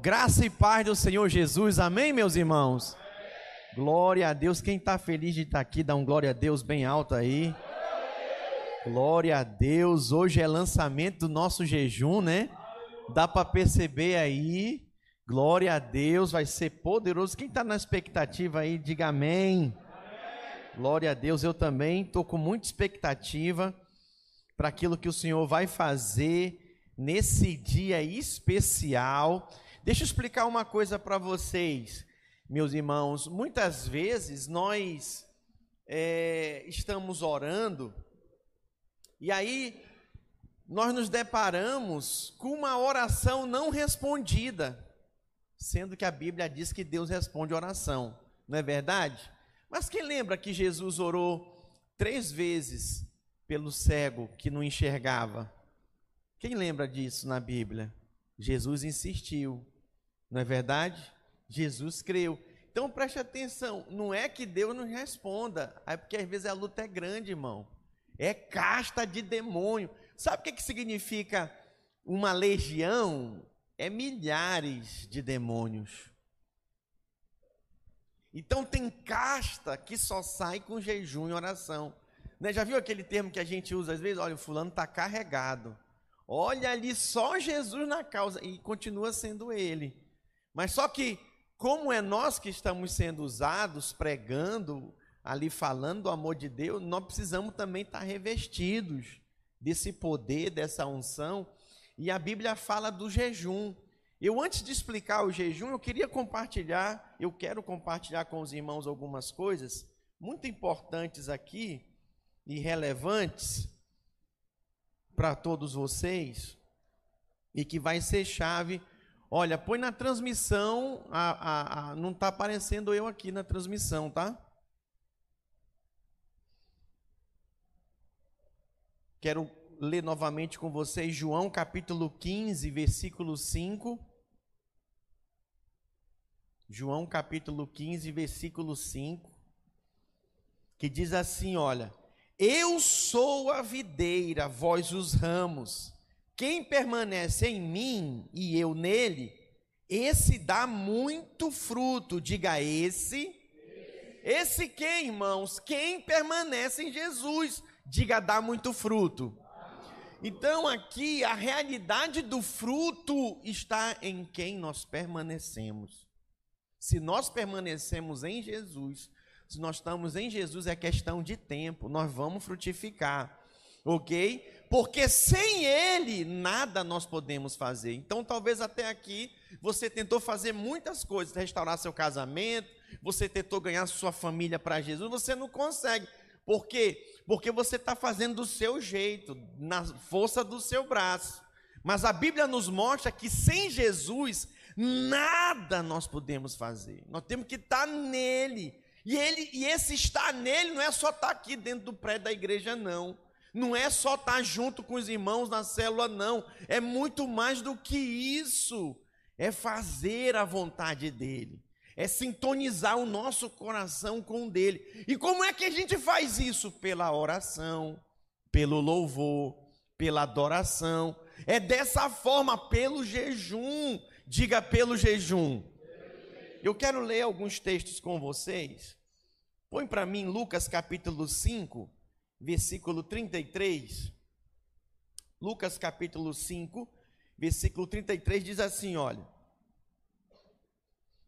Graça e paz do Senhor Jesus, amém, meus irmãos? Glória a Deus. Quem está feliz de estar tá aqui, dá um glória a Deus bem alto aí. Glória a Deus. Hoje é lançamento do nosso jejum, né? Dá para perceber aí. Glória a Deus, vai ser poderoso. Quem está na expectativa aí, diga amém. Glória a Deus, eu também estou com muita expectativa para aquilo que o Senhor vai fazer nesse dia especial. Deixa eu explicar uma coisa para vocês, meus irmãos. Muitas vezes nós é, estamos orando e aí nós nos deparamos com uma oração não respondida, sendo que a Bíblia diz que Deus responde oração, não é verdade? Mas quem lembra que Jesus orou três vezes pelo cego que não enxergava? Quem lembra disso na Bíblia? Jesus insistiu. Não é verdade? Jesus creu. Então preste atenção, não é que Deus não responda, é porque às vezes a luta é grande, irmão. É casta de demônio. Sabe o que, que significa uma legião? É milhares de demônios. Então tem casta que só sai com jejum e oração. Né? Já viu aquele termo que a gente usa às vezes? Olha, o fulano está carregado. Olha ali só Jesus na causa e continua sendo ele. Mas só que, como é nós que estamos sendo usados, pregando, ali falando do amor de Deus, nós precisamos também estar revestidos desse poder, dessa unção. E a Bíblia fala do jejum. Eu, antes de explicar o jejum, eu queria compartilhar, eu quero compartilhar com os irmãos algumas coisas muito importantes aqui e relevantes para todos vocês e que vai ser chave Olha, põe na transmissão, a, a, a não está aparecendo eu aqui na transmissão, tá? Quero ler novamente com vocês João capítulo 15, versículo 5. João capítulo 15, versículo 5. Que diz assim: Olha, eu sou a videira, vós os ramos. Quem permanece em mim e eu nele, esse dá muito fruto. Diga esse. Esse quem, irmãos? Quem permanece em Jesus, diga dá muito fruto. Então aqui a realidade do fruto está em quem nós permanecemos. Se nós permanecemos em Jesus, se nós estamos em Jesus, é questão de tempo, nós vamos frutificar, ok? Porque sem Ele nada nós podemos fazer. Então, talvez até aqui você tentou fazer muitas coisas, restaurar seu casamento, você tentou ganhar sua família para Jesus, você não consegue. Por quê? Porque você está fazendo do seu jeito, na força do seu braço. Mas a Bíblia nos mostra que sem Jesus nada nós podemos fazer. Nós temos que estar nele. E, ele, e esse estar nele não é só estar aqui dentro do prédio da igreja, não não é só estar junto com os irmãos na célula, não. É muito mais do que isso. É fazer a vontade dele. É sintonizar o nosso coração com o dele. E como é que a gente faz isso? Pela oração, pelo louvor, pela adoração. É dessa forma, pelo jejum. Diga pelo jejum. Eu quero ler alguns textos com vocês. Põe para mim Lucas capítulo 5, versículo 33. Lucas capítulo 5, versículo 33 diz assim: olha.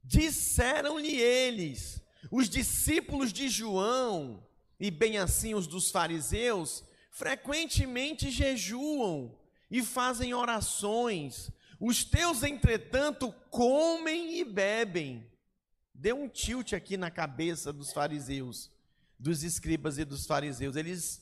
Disseram-lhe eles, os discípulos de João, e bem assim os dos fariseus, frequentemente jejuam e fazem orações. Os teus, entretanto, comem e bebem. Deu um tilt aqui na cabeça dos fariseus dos escribas e dos fariseus. Eles,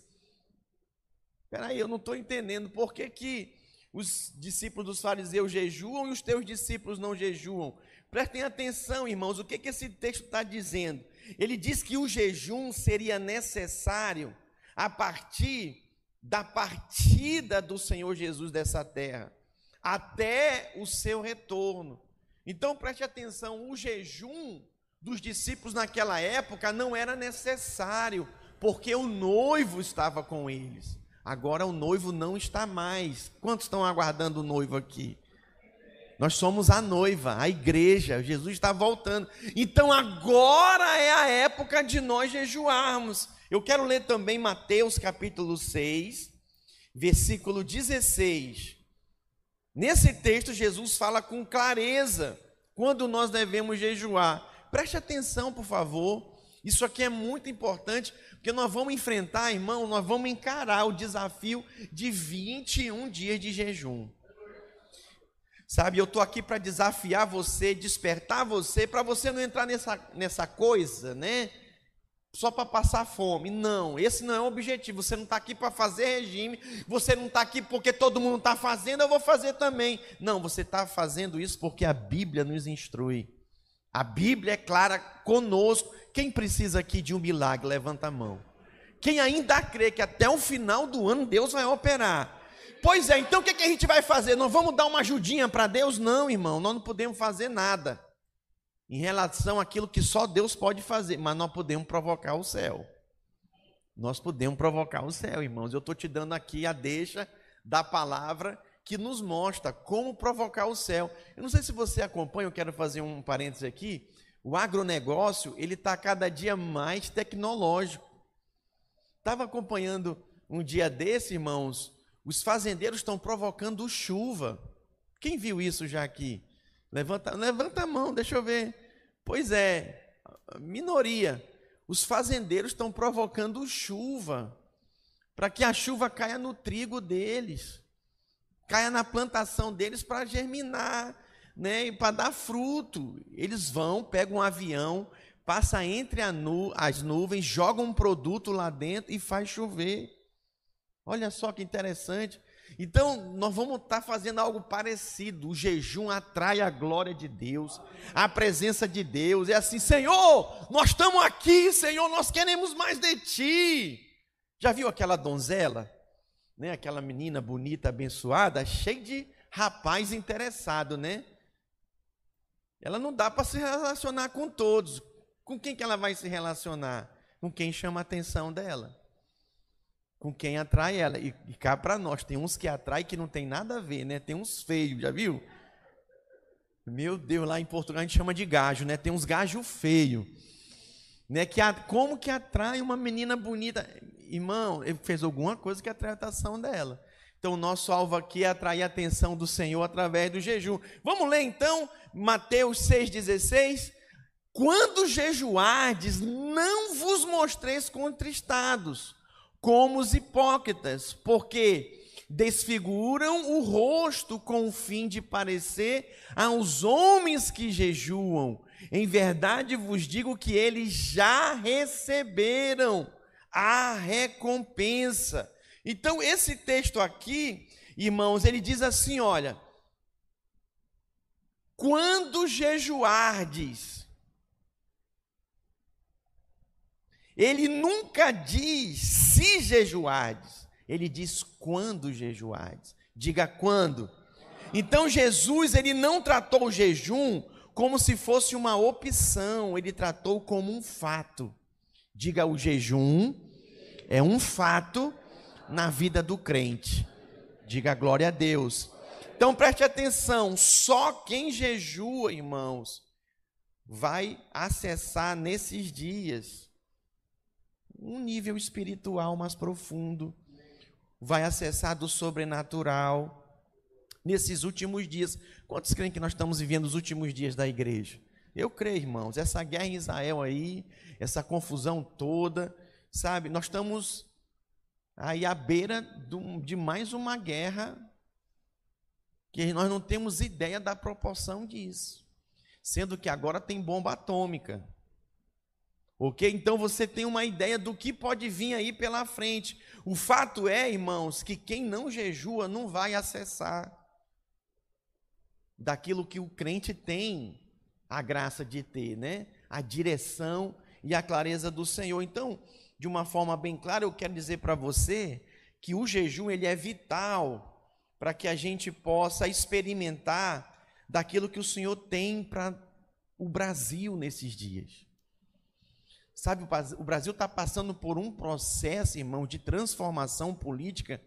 peraí, eu não estou entendendo por que, que os discípulos dos fariseus jejuam e os teus discípulos não jejuam. Prestem atenção, irmãos, o que, que esse texto está dizendo? Ele diz que o jejum seria necessário a partir da partida do Senhor Jesus dessa terra, até o seu retorno. Então preste atenção, o jejum dos discípulos naquela época não era necessário, porque o noivo estava com eles. Agora o noivo não está mais. Quantos estão aguardando o noivo aqui? nós somos a noiva, a igreja, Jesus está voltando. Então agora é a época de nós jejuarmos. Eu quero ler também Mateus capítulo 6, versículo 16. Nesse texto, Jesus fala com clareza quando nós devemos jejuar. Preste atenção, por favor. Isso aqui é muito importante, porque nós vamos enfrentar, irmão, nós vamos encarar o desafio de 21 dias de jejum. Sabe, eu estou aqui para desafiar você, despertar você, para você não entrar nessa, nessa coisa, né? Só para passar fome. Não, esse não é o objetivo. Você não está aqui para fazer regime, você não está aqui porque todo mundo está fazendo, eu vou fazer também. Não, você está fazendo isso porque a Bíblia nos instrui. A Bíblia é clara conosco. Quem precisa aqui de um milagre, levanta a mão. Quem ainda crê que até o final do ano Deus vai operar, Pois é, então o que, que a gente vai fazer? Nós vamos dar uma ajudinha para Deus? Não, irmão, nós não podemos fazer nada em relação àquilo que só Deus pode fazer, mas nós podemos provocar o céu. Nós podemos provocar o céu, irmãos. Eu estou te dando aqui a deixa da palavra que nos mostra como provocar o céu. Eu não sei se você acompanha, eu quero fazer um parênteses aqui. O agronegócio, ele está cada dia mais tecnológico. Estava acompanhando um dia desse, irmãos, os fazendeiros estão provocando chuva. Quem viu isso já aqui? Levanta, levanta a mão, deixa eu ver. Pois é, minoria. Os fazendeiros estão provocando chuva para que a chuva caia no trigo deles, caia na plantação deles para germinar, né, para dar fruto. Eles vão, pegam um avião, passa entre nu as nuvens, jogam um produto lá dentro e faz chover. Olha só que interessante. Então, nós vamos estar fazendo algo parecido. O jejum atrai a glória de Deus, a presença de Deus. É assim, Senhor, nós estamos aqui, Senhor, nós queremos mais de Ti. Já viu aquela donzela? Né? Aquela menina bonita, abençoada, cheia de rapaz interessado, né? Ela não dá para se relacionar com todos. Com quem que ela vai se relacionar? Com quem chama a atenção dela com quem atrai ela. E, e cá para nós, tem uns que atrai que não tem nada a ver, né? Tem uns feios, já viu? Meu Deus, lá em Portugal a gente chama de gajo, né? Tem uns gajo feio. Né? Que como que atrai uma menina bonita? Irmão, ele fez alguma coisa que atrai a atenção dela. Então, o nosso alvo aqui é atrair a atenção do Senhor através do jejum. Vamos ler então Mateus 6,16? Quando jejuardes, não vos mostreis contristados, como os hipócritas, porque desfiguram o rosto com o fim de parecer aos homens que jejuam. Em verdade vos digo que eles já receberam a recompensa. Então, esse texto aqui, irmãos, ele diz assim: olha, quando jejuardes, Ele nunca diz se jejuardes, ele diz quando jejuardes. Diga quando. Então Jesus, ele não tratou o jejum como se fosse uma opção, ele tratou como um fato. Diga o jejum é um fato na vida do crente. Diga glória a Deus. Então preste atenção, só quem jejua, irmãos, vai acessar nesses dias um nível espiritual mais profundo, vai acessar do sobrenatural. Nesses últimos dias, quantos creem que nós estamos vivendo os últimos dias da igreja? Eu creio, irmãos, essa guerra em Israel aí, essa confusão toda, sabe? Nós estamos aí à beira de mais uma guerra que nós não temos ideia da proporção disso. Sendo que agora tem bomba atômica. Ok? Então você tem uma ideia do que pode vir aí pela frente. O fato é, irmãos, que quem não jejua não vai acessar daquilo que o crente tem a graça de ter, né? A direção e a clareza do Senhor. Então, de uma forma bem clara, eu quero dizer para você que o jejum ele é vital para que a gente possa experimentar daquilo que o Senhor tem para o Brasil nesses dias. Sabe, o Brasil está passando por um processo, irmão, de transformação política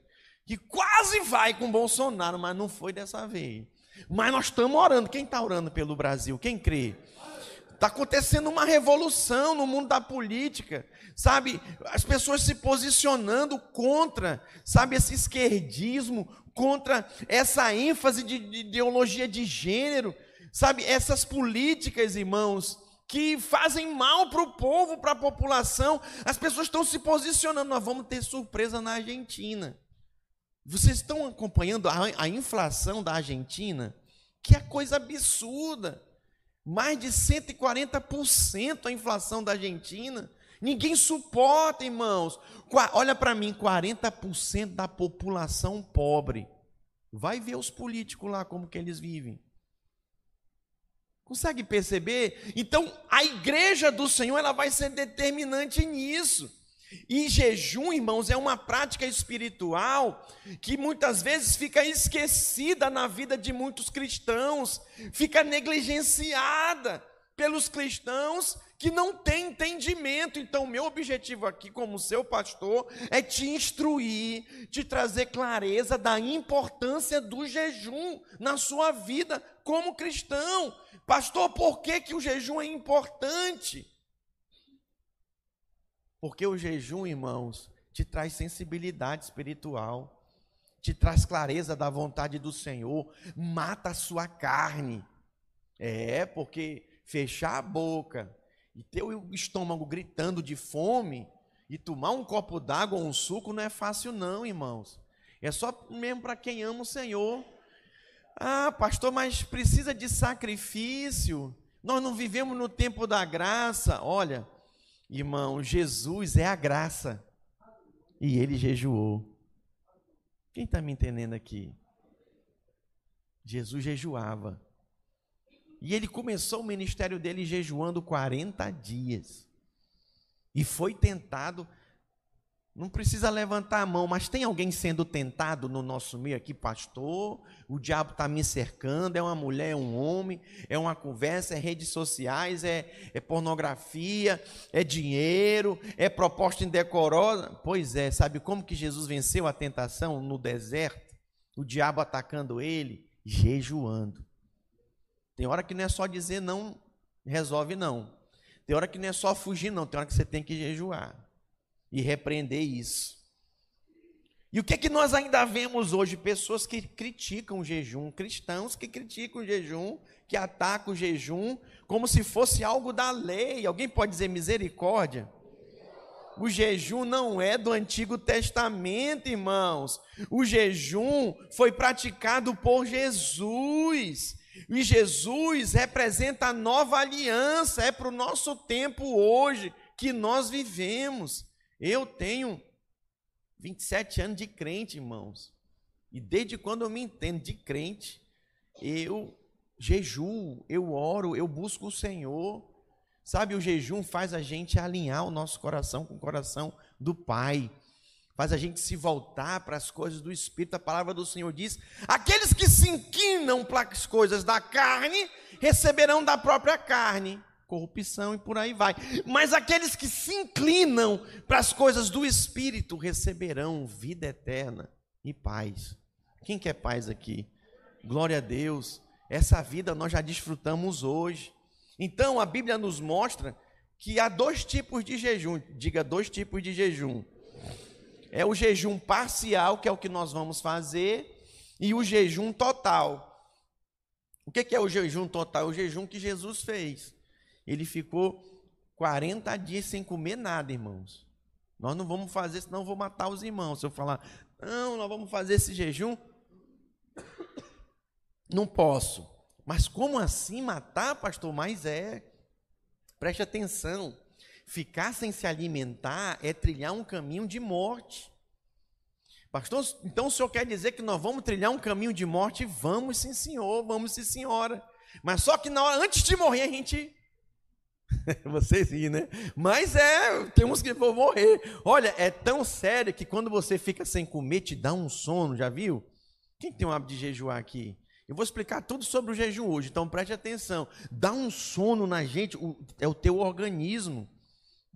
que quase vai com Bolsonaro, mas não foi dessa vez. Mas nós estamos orando. Quem está orando pelo Brasil? Quem crê? Está acontecendo uma revolução no mundo da política, sabe? As pessoas se posicionando contra, sabe, esse esquerdismo, contra essa ênfase de, de ideologia de gênero, sabe? Essas políticas, irmãos, que fazem mal para o povo, para a população. As pessoas estão se posicionando. Nós vamos ter surpresa na Argentina. Vocês estão acompanhando a, a inflação da Argentina? Que é coisa absurda. Mais de 140% a inflação da Argentina. Ninguém suporta, irmãos. Olha para mim, 40% da população pobre. Vai ver os políticos lá como que eles vivem. Consegue perceber? Então, a igreja do Senhor, ela vai ser determinante nisso. E jejum, irmãos, é uma prática espiritual que muitas vezes fica esquecida na vida de muitos cristãos, fica negligenciada pelos cristãos que não têm entendimento. Então, meu objetivo aqui, como seu pastor, é te instruir, te trazer clareza da importância do jejum na sua vida como cristão. Pastor, por que, que o jejum é importante? Porque o jejum, irmãos, te traz sensibilidade espiritual, te traz clareza da vontade do Senhor, mata a sua carne. É, porque fechar a boca e ter o estômago gritando de fome e tomar um copo d'água ou um suco não é fácil, não, irmãos. É só mesmo para quem ama o Senhor. Ah, pastor, mas precisa de sacrifício. Nós não vivemos no tempo da graça. Olha, Irmão, Jesus é a graça. E ele jejuou. Quem está me entendendo aqui? Jesus jejuava. E ele começou o ministério dele jejuando 40 dias. E foi tentado não precisa levantar a mão, mas tem alguém sendo tentado no nosso meio aqui, pastor? O diabo está me cercando, é uma mulher, é um homem, é uma conversa, é redes sociais, é, é pornografia, é dinheiro, é proposta indecorosa. Pois é, sabe como que Jesus venceu a tentação no deserto? O diabo atacando ele, jejuando. Tem hora que não é só dizer não, resolve não. Tem hora que não é só fugir, não, tem hora que você tem que jejuar e repreender isso. E o que é que nós ainda vemos hoje? Pessoas que criticam o jejum, cristãos que criticam o jejum, que atacam o jejum como se fosse algo da lei. Alguém pode dizer misericórdia? O jejum não é do Antigo Testamento, irmãos. O jejum foi praticado por Jesus. E Jesus representa a nova aliança, é para o nosso tempo hoje que nós vivemos. Eu tenho 27 anos de crente, irmãos. E desde quando eu me entendo de crente, eu jejuo, eu oro, eu busco o Senhor. Sabe, o jejum faz a gente alinhar o nosso coração com o coração do Pai. Faz a gente se voltar para as coisas do Espírito. A palavra do Senhor diz: aqueles que se inclinam para as coisas da carne, receberão da própria carne corrupção e por aí vai. Mas aqueles que se inclinam para as coisas do Espírito receberão vida eterna e paz. Quem quer paz aqui? Glória a Deus. Essa vida nós já desfrutamos hoje. Então a Bíblia nos mostra que há dois tipos de jejum. Diga dois tipos de jejum. É o jejum parcial, que é o que nós vamos fazer, e o jejum total. O que é o jejum total? O jejum que Jesus fez ele ficou 40 dias sem comer nada, irmãos. Nós não vamos fazer, senão eu vou matar os irmãos. Se eu falar, não, nós vamos fazer esse jejum, não posso. Mas como assim matar, pastor? Mas é. Preste atenção. Ficar sem se alimentar é trilhar um caminho de morte. Pastor, então o senhor quer dizer que nós vamos trilhar um caminho de morte? Vamos sim, senhor, vamos sim, senhora. Mas só que na hora, antes de morrer, a gente Vocês sim, né? Mas é, temos que vão morrer. Olha, é tão sério que quando você fica sem comer, te dá um sono, já viu? Quem tem o hábito de jejuar aqui? Eu vou explicar tudo sobre o jejum hoje, então preste atenção. Dá um sono na gente, é o teu organismo.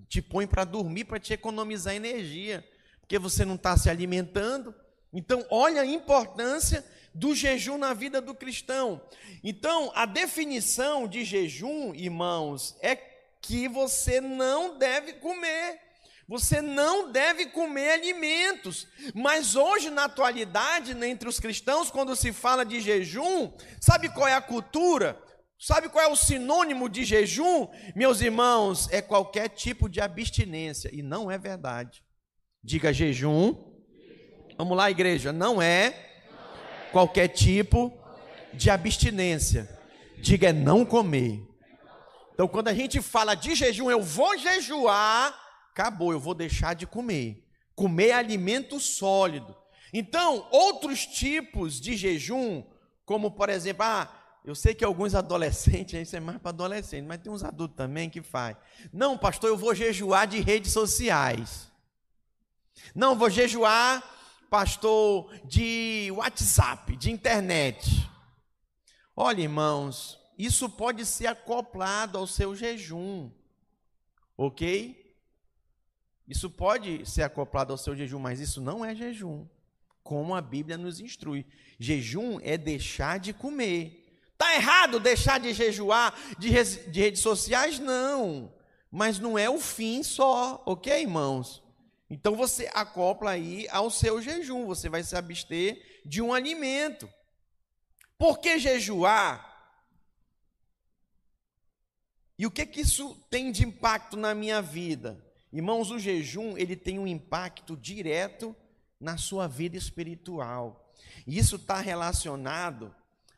Te põe para dormir, para te economizar energia. Porque você não está se alimentando. Então, olha a importância do jejum na vida do cristão. Então, a definição de jejum, irmãos, é que você não deve comer. Você não deve comer alimentos. Mas hoje, na atualidade, né, entre os cristãos, quando se fala de jejum, sabe qual é a cultura? Sabe qual é o sinônimo de jejum? Meus irmãos, é qualquer tipo de abstinência. E não é verdade. Diga jejum. Vamos lá, igreja. Não é qualquer tipo de abstinência. Diga é não comer. Então, quando a gente fala de jejum, eu vou jejuar, acabou, eu vou deixar de comer. Comer alimento sólido. Então, outros tipos de jejum, como por exemplo, ah, eu sei que alguns adolescentes, isso é mais para adolescente, mas tem uns adultos também que faz. Não, pastor, eu vou jejuar de redes sociais. Não, vou jejuar, pastor, de WhatsApp, de internet. Olha, irmãos, isso pode ser acoplado ao seu jejum. OK? Isso pode ser acoplado ao seu jejum, mas isso não é jejum, como a Bíblia nos instrui. Jejum é deixar de comer. Está errado deixar de jejuar de, de redes sociais? Não. Mas não é o fim só, ok, irmãos? Então você acopla aí ao seu jejum, você vai se abster de um alimento. Por que jejuar? E o que que isso tem de impacto na minha vida? Irmãos, o jejum, ele tem um impacto direto na sua vida espiritual. E isso está relacionado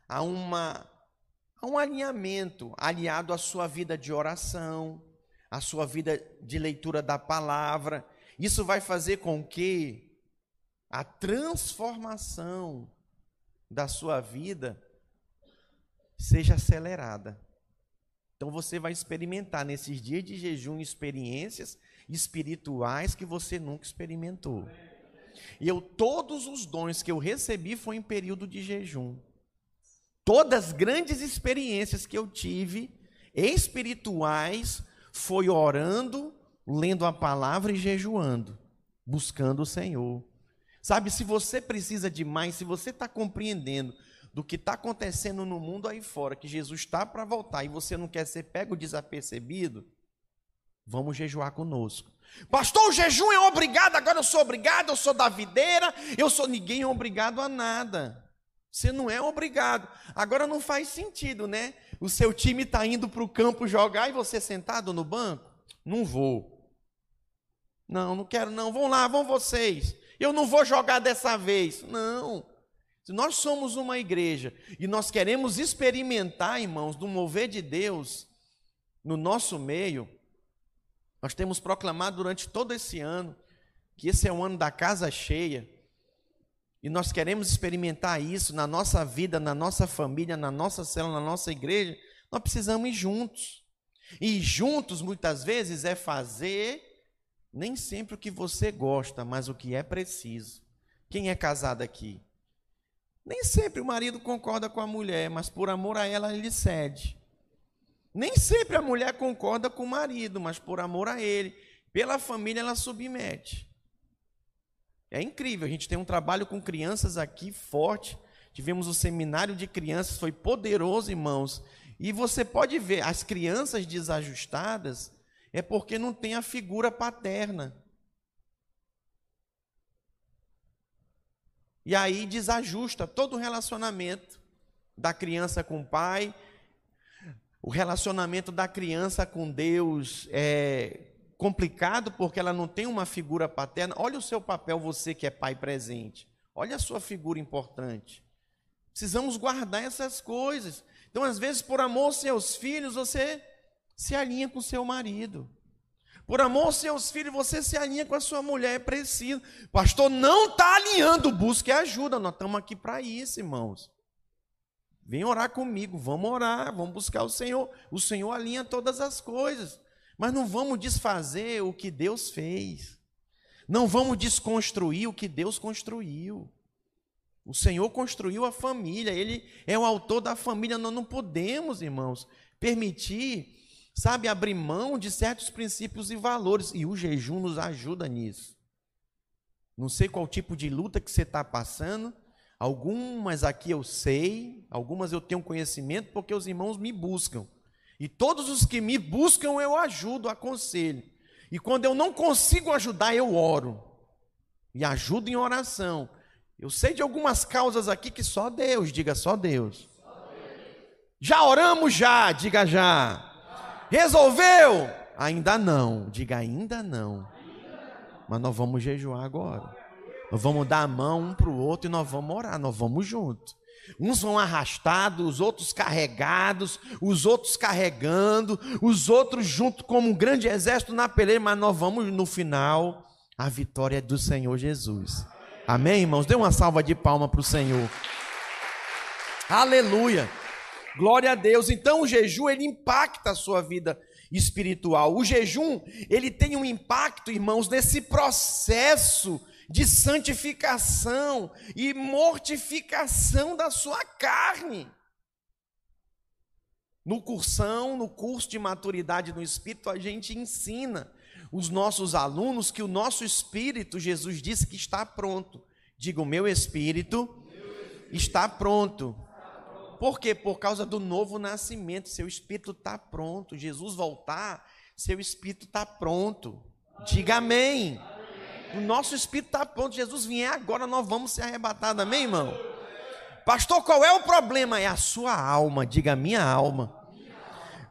a uma a um alinhamento aliado à sua vida de oração, à sua vida de leitura da palavra. Isso vai fazer com que a transformação da sua vida seja acelerada. Então você vai experimentar nesses dias de jejum experiências espirituais que você nunca experimentou. E eu todos os dons que eu recebi foi em período de jejum. Todas as grandes experiências que eu tive espirituais foi orando, lendo a palavra e jejuando, buscando o Senhor. Sabe, se você precisa de mais, se você está compreendendo do que está acontecendo no mundo aí fora, que Jesus está para voltar e você não quer ser pego desapercebido, vamos jejuar conosco. Pastor, o jejum é obrigado, agora eu sou obrigado, eu sou da videira, eu sou ninguém é obrigado a nada. Você não é obrigado. Agora não faz sentido, né? O seu time está indo para o campo jogar e você sentado no banco? Não vou. Não, não quero não. Vão lá, vão vocês. Eu não vou jogar dessa vez. Não. Se nós somos uma igreja e nós queremos experimentar, irmãos, do mover de Deus no nosso meio, nós temos proclamado durante todo esse ano que esse é o ano da casa cheia e nós queremos experimentar isso na nossa vida, na nossa família, na nossa célula, na nossa igreja, nós precisamos ir juntos. E juntos, muitas vezes, é fazer nem sempre o que você gosta, mas o que é preciso. Quem é casado aqui? Nem sempre o marido concorda com a mulher, mas por amor a ela ele cede. Nem sempre a mulher concorda com o marido, mas por amor a ele, pela família ela submete. É incrível, a gente tem um trabalho com crianças aqui forte. Tivemos o um seminário de crianças, foi poderoso, irmãos. E você pode ver, as crianças desajustadas é porque não tem a figura paterna. E aí desajusta todo o relacionamento da criança com o pai, o relacionamento da criança com Deus é complicado porque ela não tem uma figura paterna. Olha o seu papel, você que é pai presente. Olha a sua figura importante. Precisamos guardar essas coisas. Então, às vezes, por amor aos seus filhos, você se alinha com seu marido. Por amor aos seus filhos, você se alinha com a sua mulher. É preciso. Pastor, não está alinhando, busque ajuda. Nós estamos aqui para isso, irmãos. Vem orar comigo, vamos orar, vamos buscar o Senhor. O Senhor alinha todas as coisas. Mas não vamos desfazer o que Deus fez. Não vamos desconstruir o que Deus construiu. O Senhor construiu a família, Ele é o autor da família. Nós não podemos, irmãos, permitir, sabe, abrir mão de certos princípios e valores. E o jejum nos ajuda nisso. Não sei qual tipo de luta que você está passando, Algumas aqui eu sei, algumas eu tenho conhecimento porque os irmãos me buscam. E todos os que me buscam eu ajudo, aconselho. E quando eu não consigo ajudar, eu oro. E ajudo em oração. Eu sei de algumas causas aqui que só Deus, diga só Deus. Já oramos já, diga já. Resolveu? Ainda não, diga ainda não. Mas nós vamos jejuar agora. Nós vamos dar a mão um para o outro e nós vamos orar, nós vamos juntos. Uns vão arrastados, os outros carregados, os outros carregando, os outros junto como um grande exército na peleia, mas nós vamos no final, a vitória é do Senhor Jesus. Amém, irmãos? Dê uma salva de palma para o Senhor. Aleluia. Glória a Deus. Então o jejum ele impacta a sua vida espiritual. O jejum, ele tem um impacto, irmãos, nesse processo de santificação e mortificação da sua carne. No cursão, no curso de maturidade no espírito, a gente ensina os nossos alunos que o nosso espírito, Jesus disse que está pronto. Diga, o meu espírito está pronto. Por quê? Por causa do novo nascimento. Seu espírito está pronto. Jesus voltar, seu espírito está pronto. Diga amém. O nosso espírito está pronto. Jesus vier agora, nós vamos ser arrebatados. Amém, irmão? Pastor, qual é o problema? É a sua alma. Diga minha alma.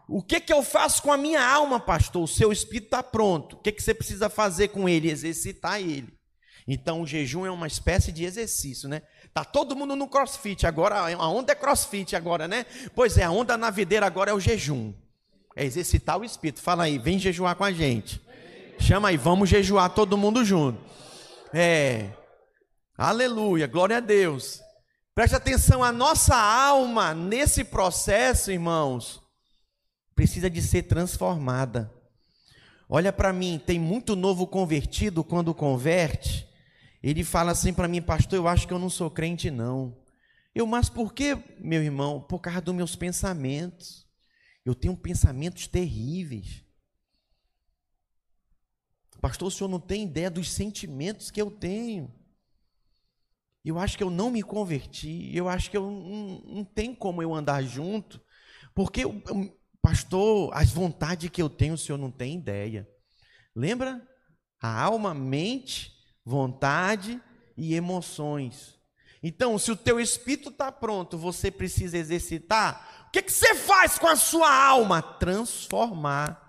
O que, que eu faço com a minha alma, pastor? O seu espírito está pronto. O que, que você precisa fazer com ele? Exercitar ele. Então o jejum é uma espécie de exercício, né? Tá todo mundo no crossfit agora, a onda é crossfit agora, né? Pois é, a onda na videira agora é o jejum. É exercitar o espírito. Fala aí, vem jejuar com a gente. Chama aí, vamos jejuar todo mundo junto. É. Aleluia, glória a Deus. Preste atenção, a nossa alma nesse processo, irmãos, precisa de ser transformada. Olha para mim, tem muito novo convertido quando converte. Ele fala assim para mim, pastor, eu acho que eu não sou crente não. Eu, mas por que, meu irmão? Por causa dos meus pensamentos. Eu tenho pensamentos terríveis. Pastor, o senhor não tem ideia dos sentimentos que eu tenho. Eu acho que eu não me converti. Eu acho que eu não, não tem como eu andar junto. Porque, pastor, as vontades que eu tenho, o senhor não tem ideia. Lembra? A alma, mente, vontade e emoções. Então, se o teu espírito está pronto, você precisa exercitar. O que, que você faz com a sua alma? Transformar.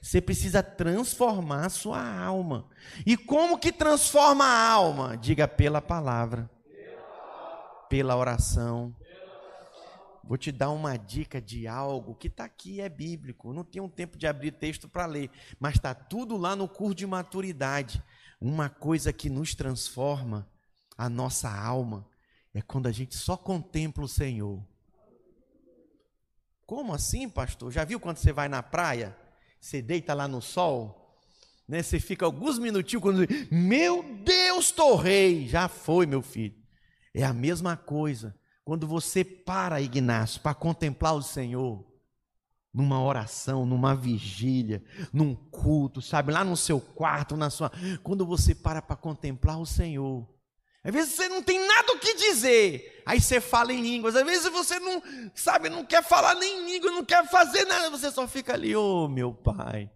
Você precisa transformar a sua alma. E como que transforma a alma? Diga pela palavra, pela oração. Vou te dar uma dica de algo que está aqui, é bíblico. não tenho tempo de abrir texto para ler, mas está tudo lá no curso de maturidade. Uma coisa que nos transforma a nossa alma é quando a gente só contempla o Senhor. Como assim, pastor? Já viu quando você vai na praia? Você deita lá no sol, né? Você fica alguns minutinhos quando meu Deus, torrei, já foi, meu filho. É a mesma coisa quando você para, Ignácio, para contemplar o Senhor, numa oração, numa vigília, num culto, sabe, lá no seu quarto, na sua, quando você para para contemplar o Senhor. Às vezes você não tem nada o que dizer, aí você fala em línguas. Às vezes você não, sabe, não quer falar nem língua, não quer fazer nada, você só fica ali, oh meu Pai,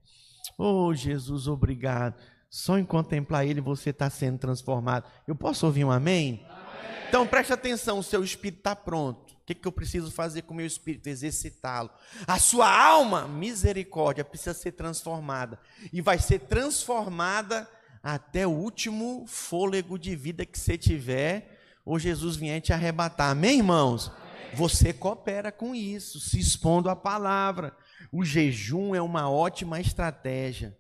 oh Jesus, obrigado. Só em contemplar Ele você está sendo transformado. Eu posso ouvir um amém? amém. Então preste atenção, o seu espírito está pronto. Que, que eu preciso fazer com o meu espírito? Exercitá-lo. A sua alma, misericórdia, precisa ser transformada. E vai ser transformada até o último fôlego de vida que você tiver, ou Jesus vier te arrebatar. Amém, irmãos? Amém. Você coopera com isso, se expondo à palavra. O jejum é uma ótima estratégia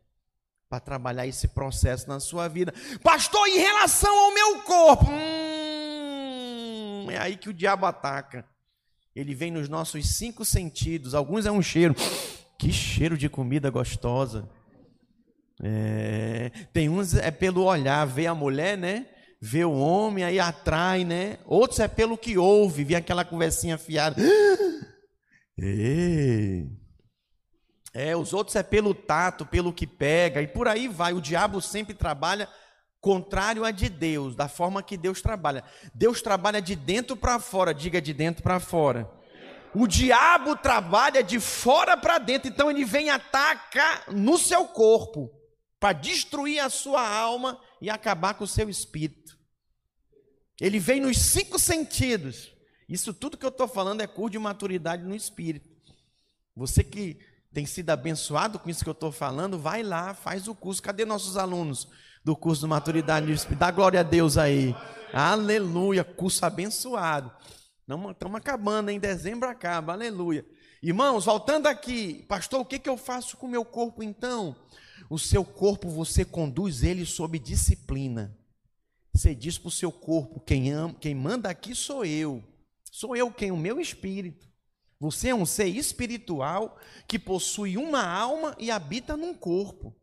para trabalhar esse processo na sua vida. Pastor, em relação ao meu corpo, hum, é aí que o diabo ataca. Ele vem nos nossos cinco sentidos. Alguns é um cheiro. Que cheiro de comida gostosa. É, tem uns é pelo olhar, vê a mulher, né? Vê o homem, aí atrai, né? Outros é pelo que ouve, vê aquela conversinha fiada. É, os outros é pelo tato, pelo que pega, e por aí vai. O diabo sempre trabalha contrário a de Deus, da forma que Deus trabalha. Deus trabalha de dentro para fora, diga de dentro para fora. O diabo trabalha de fora para dentro, então ele vem atacar no seu corpo para destruir a sua alma e acabar com o seu espírito. Ele vem nos cinco sentidos. Isso tudo que eu estou falando é curso de maturidade no espírito. Você que tem sido abençoado com isso que eu estou falando, vai lá, faz o curso. Cadê nossos alunos do curso de maturidade? Dá glória a Deus aí. Aleluia, curso abençoado. Estamos acabando, em dezembro acaba, aleluia. Irmãos, voltando aqui, pastor, o que, que eu faço com o meu corpo então? O seu corpo, você conduz ele sob disciplina. Você diz para o seu corpo: quem, ama, quem manda aqui sou eu. Sou eu quem? O meu espírito. Você é um ser espiritual que possui uma alma e habita num corpo.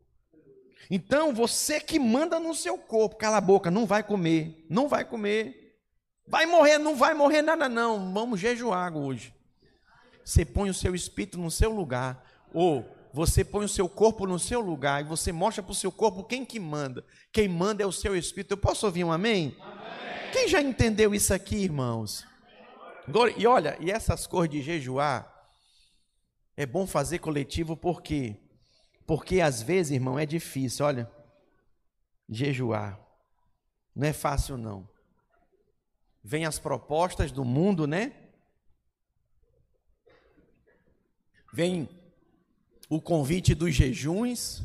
Então, você que manda no seu corpo, cala a boca, não vai comer, não vai comer, Vai morrer, não vai morrer nada não. Vamos jejuar hoje. Você põe o seu espírito no seu lugar, ou você põe o seu corpo no seu lugar e você mostra para o seu corpo quem que manda. Quem manda é o seu espírito. Eu posso ouvir um amém? amém. Quem já entendeu isso aqui, irmãos? E olha, e essas cores de jejuar é bom fazer coletivo por quê? Porque às vezes, irmão, é difícil, olha, jejuar. Não é fácil não vem as propostas do mundo, né? Vem o convite dos jejuns,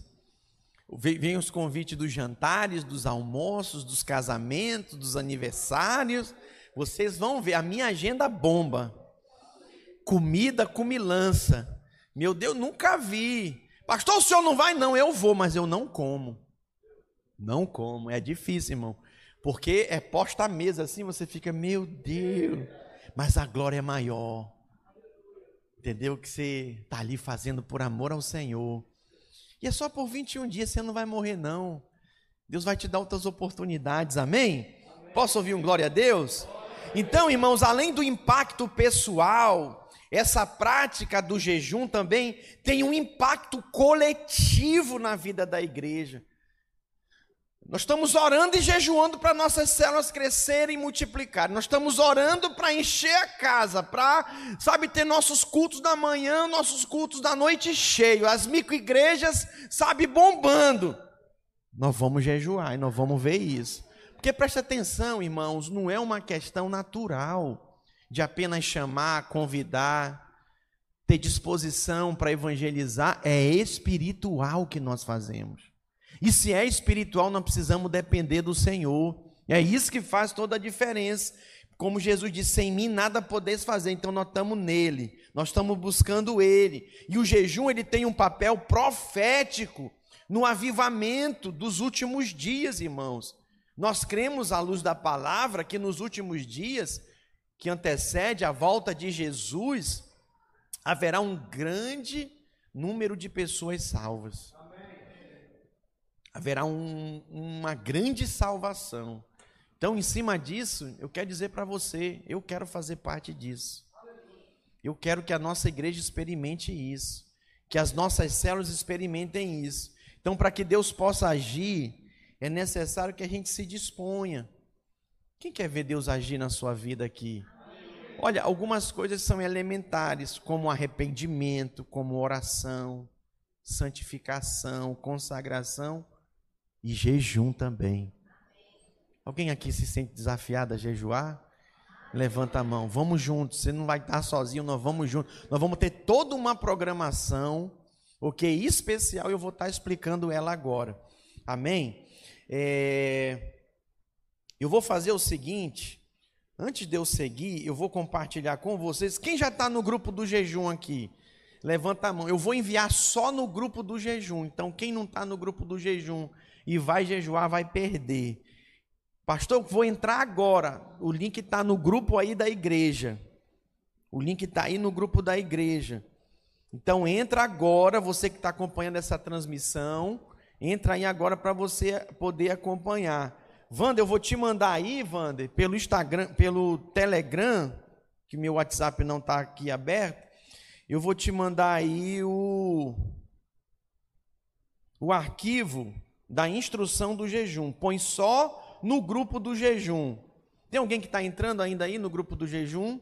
vem, os convites dos jantares, dos almoços, dos casamentos, dos aniversários. Vocês vão ver, a minha agenda bomba. Comida comilança. Meu Deus, nunca vi. Pastor, o senhor não vai? Não, eu vou, mas eu não como. Não como, é difícil, irmão. Porque é posta à mesa assim, você fica, meu Deus, mas a glória é maior. Entendeu? Que você está ali fazendo por amor ao Senhor. E é só por 21 dias, você não vai morrer, não. Deus vai te dar outras oportunidades, amém? Posso ouvir um glória a Deus? Então, irmãos, além do impacto pessoal, essa prática do jejum também tem um impacto coletivo na vida da igreja. Nós estamos orando e jejuando para nossas células crescerem e multiplicarem. Nós estamos orando para encher a casa, para, sabe, ter nossos cultos da manhã, nossos cultos da noite cheio, as microigrejas, sabe, bombando. Nós vamos jejuar e nós vamos ver isso. Porque presta atenção, irmãos, não é uma questão natural de apenas chamar, convidar, ter disposição para evangelizar, é espiritual que nós fazemos. E se é espiritual, não precisamos depender do Senhor. É isso que faz toda a diferença. Como Jesus disse, sem mim nada podeis fazer, então nós estamos nele, nós estamos buscando ele. E o jejum ele tem um papel profético no avivamento dos últimos dias, irmãos. Nós cremos à luz da palavra que nos últimos dias que antecede a volta de Jesus, haverá um grande número de pessoas salvas haverá um, uma grande salvação. Então, em cima disso, eu quero dizer para você, eu quero fazer parte disso. Eu quero que a nossa igreja experimente isso, que as nossas células experimentem isso. Então, para que Deus possa agir, é necessário que a gente se disponha. Quem quer ver Deus agir na sua vida aqui? Olha, algumas coisas são elementares, como arrependimento, como oração, santificação, consagração e jejum também. Alguém aqui se sente desafiado a jejuar? Levanta a mão, vamos juntos. Você não vai estar sozinho, nós vamos juntos. Nós vamos ter toda uma programação, ok? Especial, eu vou estar explicando ela agora. Amém? É... Eu vou fazer o seguinte. Antes de eu seguir, eu vou compartilhar com vocês. Quem já está no grupo do jejum aqui? Levanta a mão. Eu vou enviar só no grupo do jejum. Então, quem não está no grupo do jejum e vai jejuar, vai perder. Pastor, vou entrar agora. O link está no grupo aí da igreja. O link está aí no grupo da igreja. Então entra agora, você que está acompanhando essa transmissão, entra aí agora para você poder acompanhar. Wander, eu vou te mandar aí, Wander, pelo Instagram, pelo Telegram, que meu WhatsApp não está aqui aberto, eu vou te mandar aí o, o arquivo da instrução do jejum. Põe só no grupo do jejum. Tem alguém que está entrando ainda aí no grupo do jejum?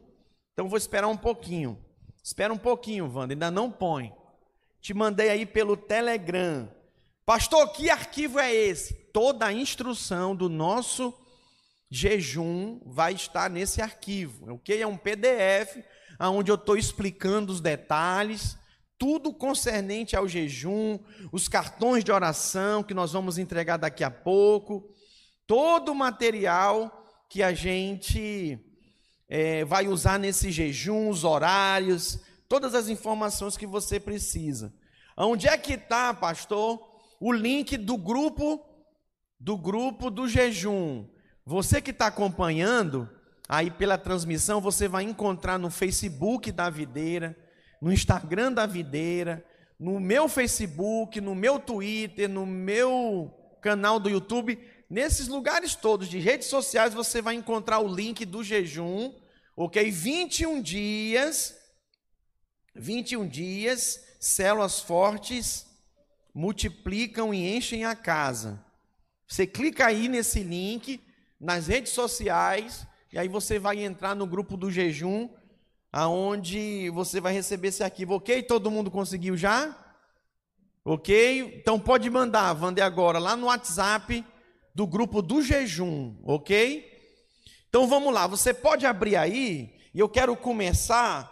Então vou esperar um pouquinho. Espera um pouquinho, Wanda, ainda não põe. Te mandei aí pelo Telegram. Pastor, que arquivo é esse? Toda a instrução do nosso jejum vai estar nesse arquivo, ok? É um PDF onde eu estou explicando os detalhes, tudo concernente ao jejum, os cartões de oração que nós vamos entregar daqui a pouco, todo o material que a gente é, vai usar nesse jejum, os horários, todas as informações que você precisa. Onde é que está, pastor, o link do grupo do grupo do jejum? Você que está acompanhando aí pela transmissão, você vai encontrar no Facebook da Videira, no Instagram da Videira, no meu Facebook, no meu Twitter, no meu canal do YouTube, nesses lugares todos de redes sociais você vai encontrar o link do jejum, ok? 21 dias, 21 dias, células fortes multiplicam e enchem a casa. Você clica aí nesse link, nas redes sociais, e aí você vai entrar no grupo do jejum, aonde você vai receber esse arquivo. Ok? Todo mundo conseguiu já? Ok? Então pode mandar, Wander, agora, lá no WhatsApp do grupo do jejum, ok? Então vamos lá, você pode abrir aí, e eu quero começar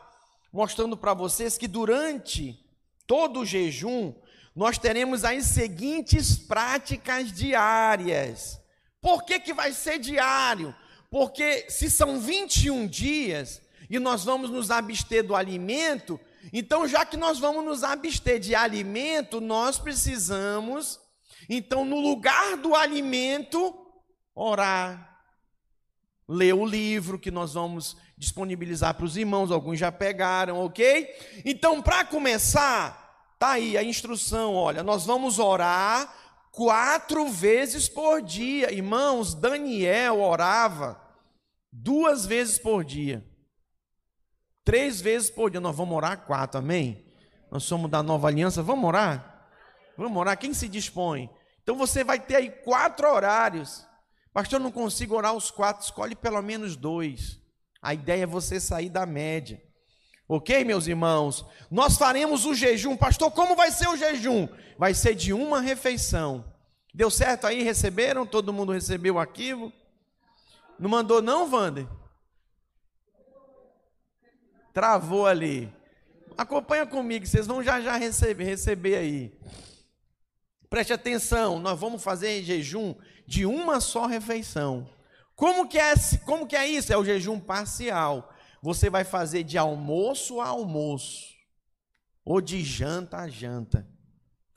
mostrando para vocês que durante todo o jejum, nós teremos as seguintes práticas diárias. Por que, que vai ser diário? Porque se são 21 dias e nós vamos nos abster do alimento, então já que nós vamos nos abster de alimento, nós precisamos, então no lugar do alimento, orar, ler o livro que nós vamos disponibilizar para os irmãos, alguns já pegaram, ok? Então, para começar, tá aí a instrução, olha, nós vamos orar quatro vezes por dia. Irmãos, Daniel orava duas vezes por dia. Três vezes por dia. Nós vamos orar quatro, amém? Nós somos da nova aliança, vamos orar? Vamos orar? Quem se dispõe? Então você vai ter aí quatro horários. Pastor, eu não consigo orar os quatro, escolhe pelo menos dois. A ideia é você sair da média. Ok, meus irmãos? Nós faremos o jejum. Pastor, como vai ser o jejum? Vai ser de uma refeição. Deu certo aí? Receberam? Todo mundo recebeu o arquivo? Não mandou, não, Wander? Travou ali. Acompanha comigo, vocês vão já já receber, receber aí. Preste atenção, nós vamos fazer jejum de uma só refeição. Como que é, como que é isso? É o jejum parcial. Você vai fazer de almoço a almoço, ou de janta a janta.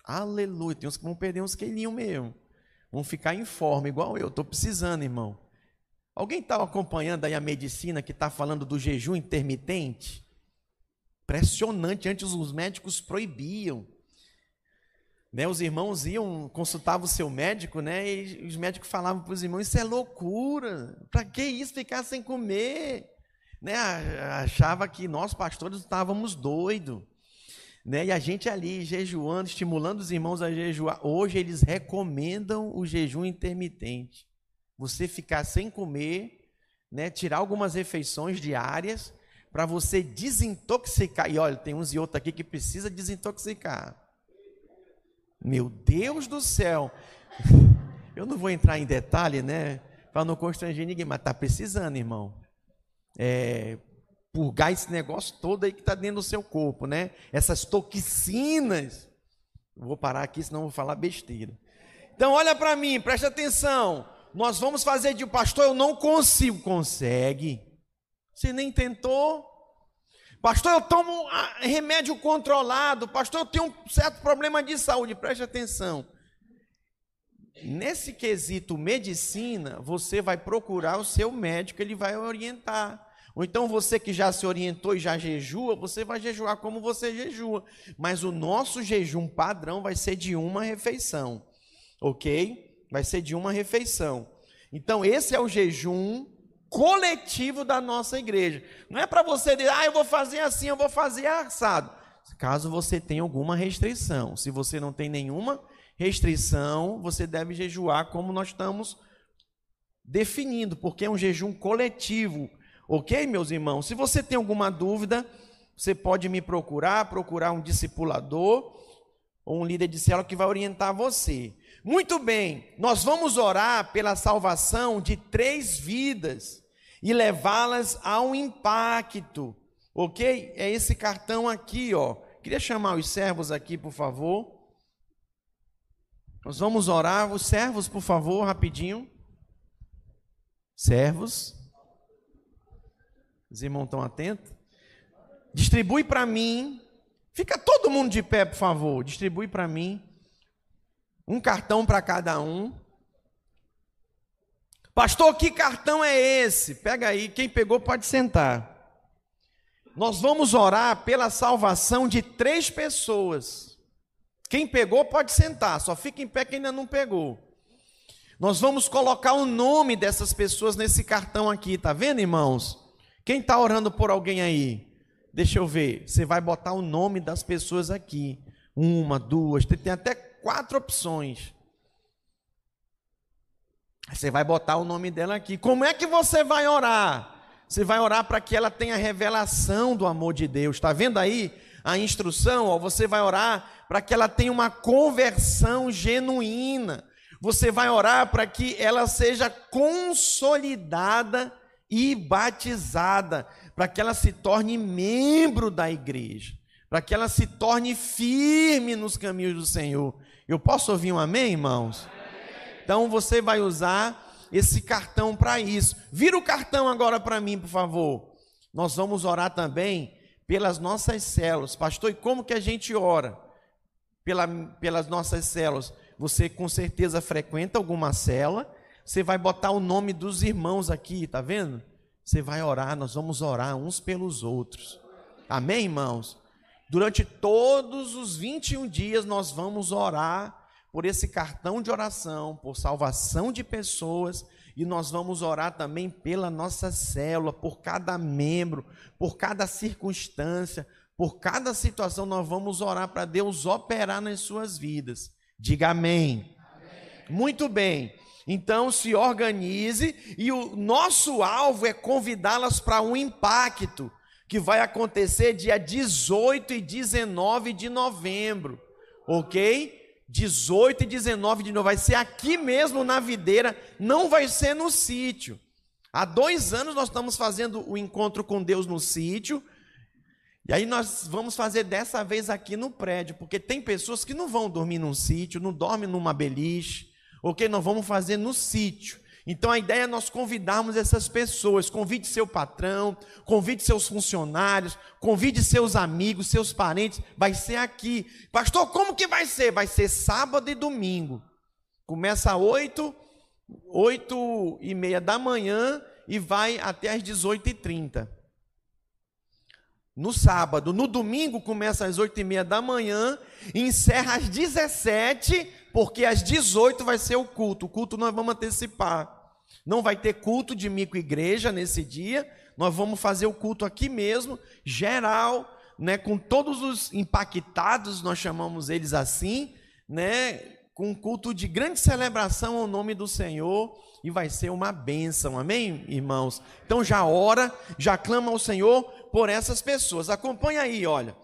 Aleluia. Tem uns que vão perder uns quilinhos mesmo. Vão ficar em forma, igual eu. Estou precisando, irmão. Alguém está acompanhando aí a medicina que está falando do jejum intermitente? Impressionante. Antes os médicos proibiam. Né, os irmãos iam, consultavam o seu médico, né? E os médicos falavam para os irmãos: Isso é loucura. Para que isso ficar sem comer? Né, achava que nós pastores estávamos doidos. Né? E a gente ali jejuando, estimulando os irmãos a jejuar. Hoje eles recomendam o jejum intermitente. Você ficar sem comer, né, tirar algumas refeições diárias para você desintoxicar. E olha, tem uns e outros aqui que precisa desintoxicar. Meu Deus do céu. Eu não vou entrar em detalhe, né, para não constranger ninguém, mas está precisando, irmão é, purgar esse negócio todo aí que está dentro do seu corpo, né? Essas toxinas. Vou parar aqui, senão vou falar besteira. Então, olha para mim, presta atenção. Nós vamos fazer de pastor, eu não consigo. Consegue. Você nem tentou. Pastor, eu tomo ah, remédio controlado. Pastor, eu tenho um certo problema de saúde. Preste atenção. Nesse quesito medicina, você vai procurar o seu médico, ele vai orientar. Ou então você que já se orientou e já jejua, você vai jejuar como você jejua. Mas o nosso jejum padrão vai ser de uma refeição. Ok? Vai ser de uma refeição. Então, esse é o jejum coletivo da nossa igreja. Não é para você dizer, ah, eu vou fazer assim, eu vou fazer assado. Caso você tenha alguma restrição. Se você não tem nenhuma restrição, você deve jejuar como nós estamos definindo, porque é um jejum coletivo. Ok, meus irmãos? Se você tem alguma dúvida, você pode me procurar, procurar um discipulador ou um líder de célula que vai orientar você. Muito bem, nós vamos orar pela salvação de três vidas e levá-las a um impacto, ok? É esse cartão aqui, ó. Queria chamar os servos aqui, por favor. Nós vamos orar. Os servos, por favor, rapidinho. Servos. Os irmãos estão atentos? Distribui para mim. Fica todo mundo de pé, por favor. Distribui para mim. Um cartão para cada um. Pastor, que cartão é esse? Pega aí, quem pegou pode sentar. Nós vamos orar pela salvação de três pessoas. Quem pegou pode sentar, só fica em pé quem ainda não pegou. Nós vamos colocar o nome dessas pessoas nesse cartão aqui, tá vendo, irmãos? Quem está orando por alguém aí? Deixa eu ver. Você vai botar o nome das pessoas aqui. Uma, duas, tem até quatro opções. Você vai botar o nome dela aqui. Como é que você vai orar? Você vai orar para que ela tenha revelação do amor de Deus. Está vendo aí a instrução? Ó, você vai orar para que ela tenha uma conversão genuína. Você vai orar para que ela seja consolidada e batizada, para que ela se torne membro da igreja, para que ela se torne firme nos caminhos do Senhor. Eu posso ouvir um amém, irmãos? Então você vai usar esse cartão para isso. Vira o cartão agora para mim, por favor. Nós vamos orar também pelas nossas células. Pastor, e como que a gente ora Pela, pelas nossas células? Você com certeza frequenta alguma célula. Você vai botar o nome dos irmãos aqui, tá vendo? Você vai orar, nós vamos orar uns pelos outros. Amém, irmãos? Durante todos os 21 dias nós vamos orar por esse cartão de oração, por salvação de pessoas, e nós vamos orar também pela nossa célula, por cada membro, por cada circunstância, por cada situação, nós vamos orar para Deus operar nas suas vidas. Diga amém. amém. Muito bem. Então se organize e o nosso alvo é convidá-las para um impacto que vai acontecer dia 18 e 19 de novembro, ok? 18 e 19 de novembro, vai ser aqui mesmo na videira, não vai ser no sítio. Há dois anos nós estamos fazendo o encontro com Deus no sítio, e aí nós vamos fazer dessa vez aqui no prédio, porque tem pessoas que não vão dormir num sítio, não dormem numa beliche, ok? Nós vamos fazer no sítio. Então a ideia é nós convidarmos essas pessoas. Convide seu patrão, convide seus funcionários, convide seus amigos, seus parentes. Vai ser aqui. Pastor, como que vai ser? Vai ser sábado e domingo. Começa às 8, 8 e meia da manhã e vai até às 18h30. No sábado. No domingo começa às 8 e meia da manhã e encerra às 17 porque às 18 vai ser o culto. O culto nós vamos antecipar. Não vai ter culto de microigreja nesse dia. Nós vamos fazer o culto aqui mesmo, geral, né, com todos os impactados, nós chamamos eles assim, né, com um culto de grande celebração ao nome do Senhor e vai ser uma bênção, amém, irmãos? Então já ora, já clama ao Senhor por essas pessoas. Acompanha aí, olha.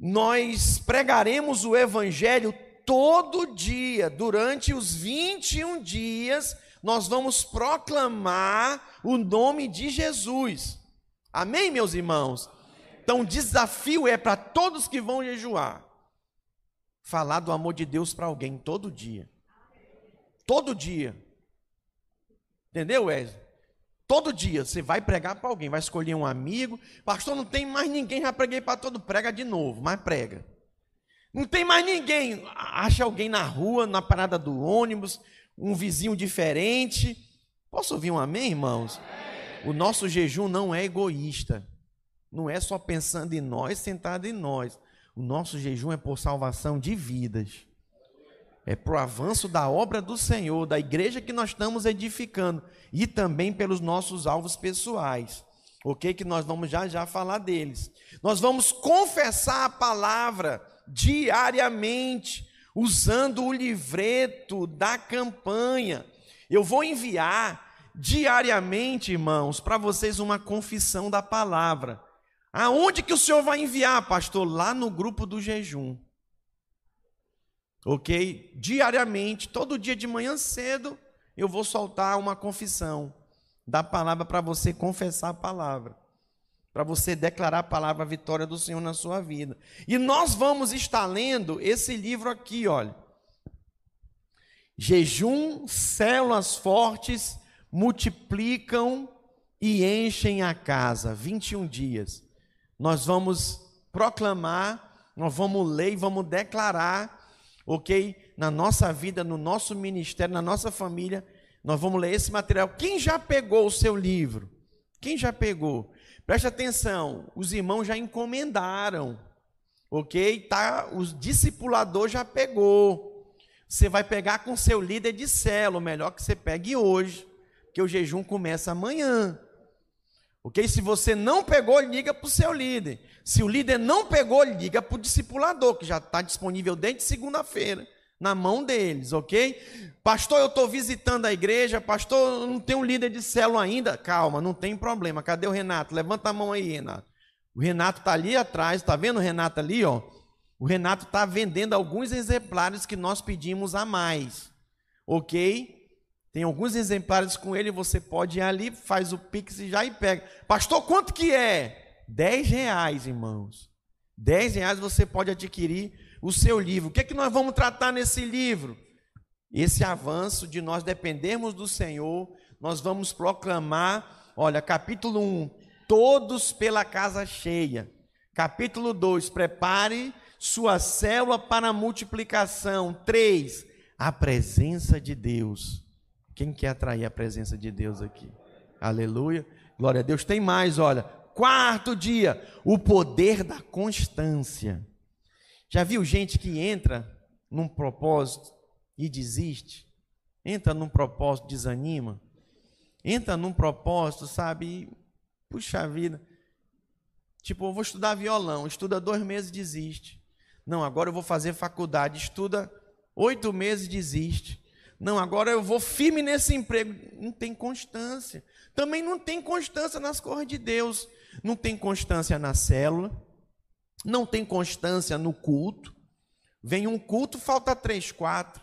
Nós pregaremos o evangelho todo dia, durante os 21 dias, nós vamos proclamar o nome de Jesus. Amém, meus irmãos? Então, o desafio é para todos que vão jejuar falar do amor de Deus para alguém todo dia. Todo dia. Entendeu, Wesley? Todo dia você vai pregar para alguém, vai escolher um amigo. Pastor, não tem mais ninguém, já preguei para todo, prega de novo, mas prega. Não tem mais ninguém. Acha alguém na rua, na parada do ônibus, um vizinho diferente. Posso ouvir um amém, irmãos? O nosso jejum não é egoísta. Não é só pensando em nós, sentado em nós. O nosso jejum é por salvação de vidas. É para o avanço da obra do Senhor, da igreja que nós estamos edificando. E também pelos nossos alvos pessoais. Ok? Que nós vamos já já falar deles. Nós vamos confessar a palavra diariamente. usando o livreto da campanha. Eu vou enviar diariamente, irmãos, para vocês uma confissão da palavra. Aonde que o Senhor vai enviar, pastor? Lá no grupo do jejum. Ok? Diariamente, todo dia de manhã cedo, eu vou soltar uma confissão da palavra para você confessar a palavra. Para você declarar a palavra vitória do Senhor na sua vida. E nós vamos estar lendo esse livro aqui, olha. Jejum, células fortes multiplicam e enchem a casa. 21 dias. Nós vamos proclamar, nós vamos ler e vamos declarar, ok? Na nossa vida, no nosso ministério, na nossa família, nós vamos ler esse material. Quem já pegou o seu livro? Quem já pegou? Preste atenção, os irmãos já encomendaram, ok? Tá, o discipulador já pegou. Você vai pegar com seu líder de célula, melhor que você pegue hoje que o jejum começa amanhã. Ok? Se você não pegou, liga para o seu líder. Se o líder não pegou, liga para o discipulador, que já está disponível desde segunda-feira, na mão deles, ok? Pastor, eu estou visitando a igreja, pastor, eu não tenho líder de célula ainda. Calma, não tem problema. Cadê o Renato? Levanta a mão aí, Renato. O Renato está ali atrás, está vendo o Renato ali, ó? O Renato está vendendo alguns exemplares que nós pedimos a mais, ok? Tem alguns exemplares com ele, você pode ir ali, faz o pix e já e pega. Pastor, quanto que é? 10 reais, irmãos. 10 reais você pode adquirir o seu livro. O que é que nós vamos tratar nesse livro? Esse avanço de nós dependermos do Senhor, nós vamos proclamar, olha, capítulo 1, todos pela casa cheia. Capítulo 2, prepare sua célula para a multiplicação. 3, a presença de Deus. Quem quer atrair a presença de Deus aqui? Aleluia. Glória a Deus. Tem mais, olha. Quarto dia, o poder da constância. Já viu gente que entra num propósito e desiste? Entra num propósito, desanima? Entra num propósito, sabe? E, puxa vida. Tipo, eu vou estudar violão, estuda dois meses e desiste. Não, agora eu vou fazer faculdade, estuda oito meses e desiste. Não, agora eu vou firme nesse emprego. Não tem constância. Também não tem constância nas coisas de Deus. Não tem constância na célula. Não tem constância no culto. Vem um culto, falta três, quatro.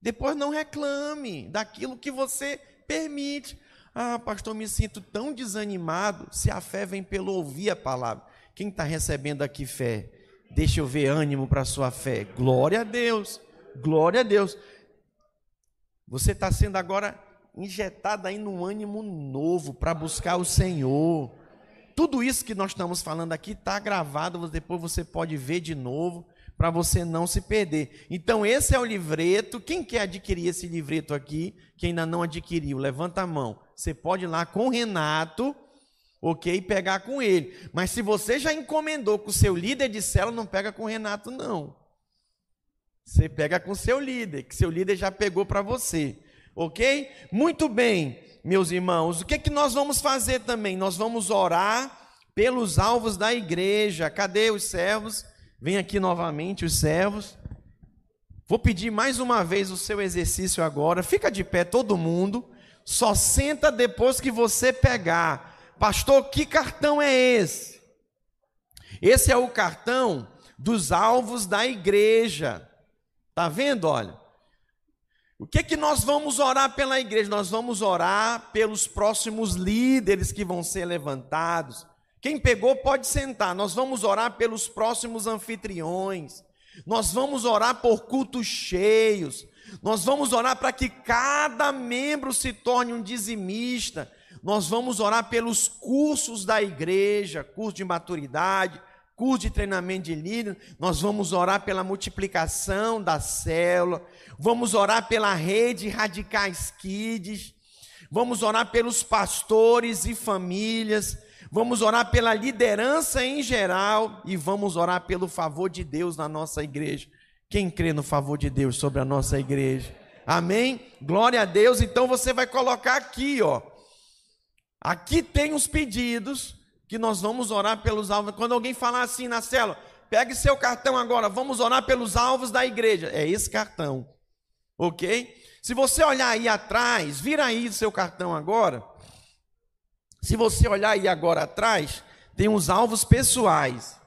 Depois não reclame daquilo que você permite. Ah, pastor, me sinto tão desanimado. Se a fé vem pelo ouvir a palavra. Quem está recebendo aqui fé? Deixa eu ver ânimo para a sua fé. Glória a Deus. Glória a Deus. Você está sendo agora injetado aí num ânimo novo para buscar o Senhor. Tudo isso que nós estamos falando aqui está gravado, depois você pode ver de novo, para você não se perder. Então, esse é o livreto. Quem quer adquirir esse livreto aqui, que ainda não adquiriu, levanta a mão. Você pode ir lá com o Renato, ok? Pegar com ele. Mas se você já encomendou com o seu líder de célula, não pega com o Renato, não. Você pega com seu líder, que seu líder já pegou para você. Ok? Muito bem, meus irmãos. O que, é que nós vamos fazer também? Nós vamos orar pelos alvos da igreja. Cadê os servos? Vem aqui novamente os servos. Vou pedir mais uma vez o seu exercício agora. Fica de pé todo mundo. Só senta depois que você pegar. Pastor, que cartão é esse? Esse é o cartão dos alvos da igreja. Tá vendo? Olha. O que que nós vamos orar pela igreja? Nós vamos orar pelos próximos líderes que vão ser levantados. Quem pegou pode sentar. Nós vamos orar pelos próximos anfitriões. Nós vamos orar por cultos cheios. Nós vamos orar para que cada membro se torne um dizimista. Nós vamos orar pelos cursos da igreja, curso de maturidade, curso de treinamento de líder, nós vamos orar pela multiplicação da célula, vamos orar pela rede Radicais Kids, vamos orar pelos pastores e famílias, vamos orar pela liderança em geral e vamos orar pelo favor de Deus na nossa igreja. Quem crê no favor de Deus sobre a nossa igreja? Amém? Glória a Deus. Então você vai colocar aqui, ó. Aqui tem os pedidos que nós vamos orar pelos alvos. Quando alguém falar assim na célula, Pegue seu cartão agora, vamos orar pelos alvos da igreja. É esse cartão, ok? Se você olhar aí atrás, vira aí seu cartão agora. Se você olhar aí agora atrás, tem os alvos pessoais.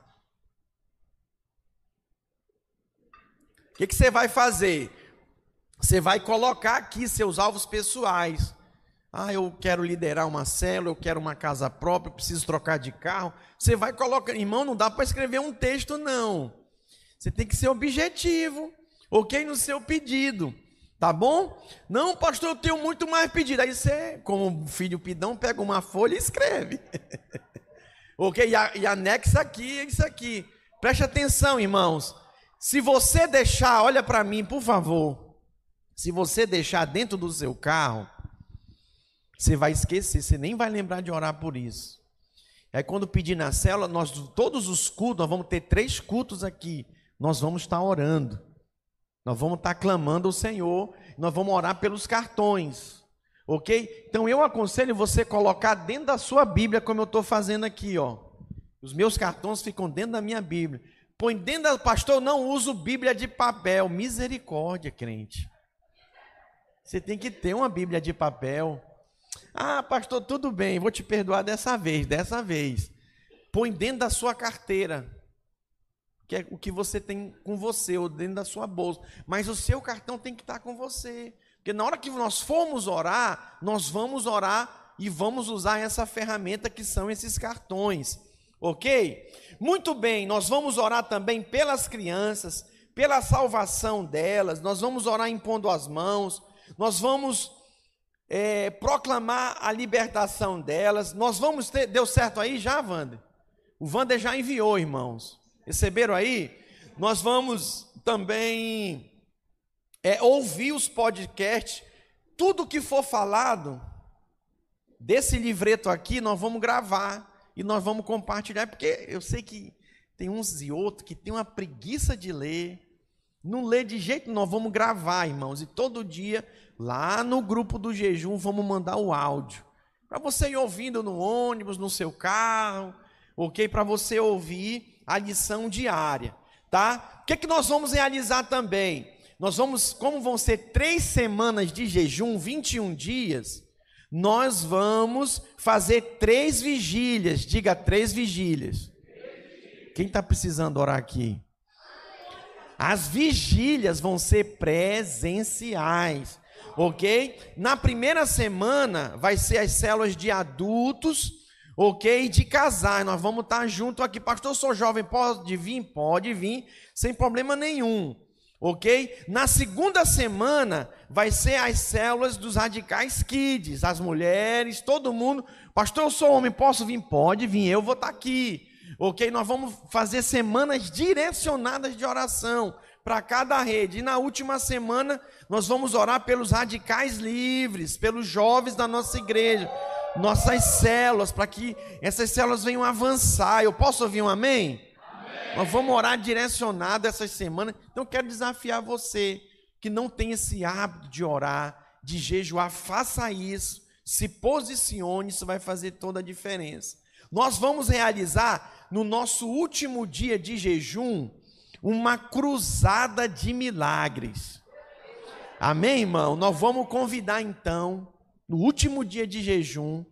O que, que você vai fazer? Você vai colocar aqui seus alvos pessoais. Ah, eu quero liderar uma célula, eu quero uma casa própria, eu preciso trocar de carro. Você vai colocar, irmão, não dá para escrever um texto, não. Você tem que ser objetivo, ok? No seu pedido. Tá bom? Não, pastor, eu tenho muito mais pedido. Aí você, como filho pidão, pega uma folha e escreve. ok? E, a, e anexa aqui isso aqui. Preste atenção, irmãos. Se você deixar, olha para mim, por favor. Se você deixar dentro do seu carro, você vai esquecer, você nem vai lembrar de orar por isso. Aí quando pedir na célula, nós todos os cultos, nós vamos ter três cultos aqui. Nós vamos estar orando. Nós vamos estar clamando ao Senhor, nós vamos orar pelos cartões, ok? Então eu aconselho você colocar dentro da sua Bíblia, como eu estou fazendo aqui, ó. Os meus cartões ficam dentro da minha Bíblia. Põe dentro da. Pastor, não uso Bíblia de papel. Misericórdia, crente. Você tem que ter uma Bíblia de papel. Ah, pastor, tudo bem, vou te perdoar dessa vez, dessa vez. Põe dentro da sua carteira que é o que você tem com você, ou dentro da sua bolsa. Mas o seu cartão tem que estar com você. Porque na hora que nós formos orar, nós vamos orar e vamos usar essa ferramenta que são esses cartões. Ok? Muito bem, nós vamos orar também pelas crianças, pela salvação delas, nós vamos orar impondo as mãos, nós vamos é, proclamar a libertação delas, nós vamos ter. Deu certo aí já, Wander? O Wander já enviou, irmãos. Receberam aí? Nós vamos também é, ouvir os podcasts. Tudo que for falado desse livreto aqui, nós vamos gravar e nós vamos compartilhar, porque eu sei que tem uns e outros que tem uma preguiça de ler. Não lê de jeito, nós vamos gravar, irmãos, e todo dia lá no grupo do jejum vamos mandar o áudio para você ir ouvindo no ônibus, no seu carro, OK? Para você ouvir a lição diária, tá? O que, é que nós vamos realizar também? Nós vamos, como vão ser três semanas de jejum, 21 dias, nós vamos fazer três vigílias. Diga três vigílias. Quem está precisando orar aqui? As vigílias vão ser presenciais, ok? Na primeira semana vai ser as células de adultos ok? De casar, nós vamos estar junto aqui. Pastor, eu sou jovem, pode vir? Pode vir, sem problema nenhum, ok? Na segunda semana vai ser as células dos radicais kids, as mulheres, todo mundo. Pastor, eu sou homem, posso vir? Pode vir, eu vou estar aqui, ok? Nós vamos fazer semanas direcionadas de oração para cada rede. E na última semana nós vamos orar pelos radicais livres, pelos jovens da nossa igreja nossas células, para que essas células venham avançar. Eu posso ouvir um amém? Nós vamos orar direcionado essas semanas. Então quero desafiar você que não tem esse hábito de orar, de jejuar, faça isso, se posicione, isso vai fazer toda a diferença. Nós vamos realizar no nosso último dia de jejum uma cruzada de milagres. Amém, irmão? Nós vamos convidar então no último dia de jejum,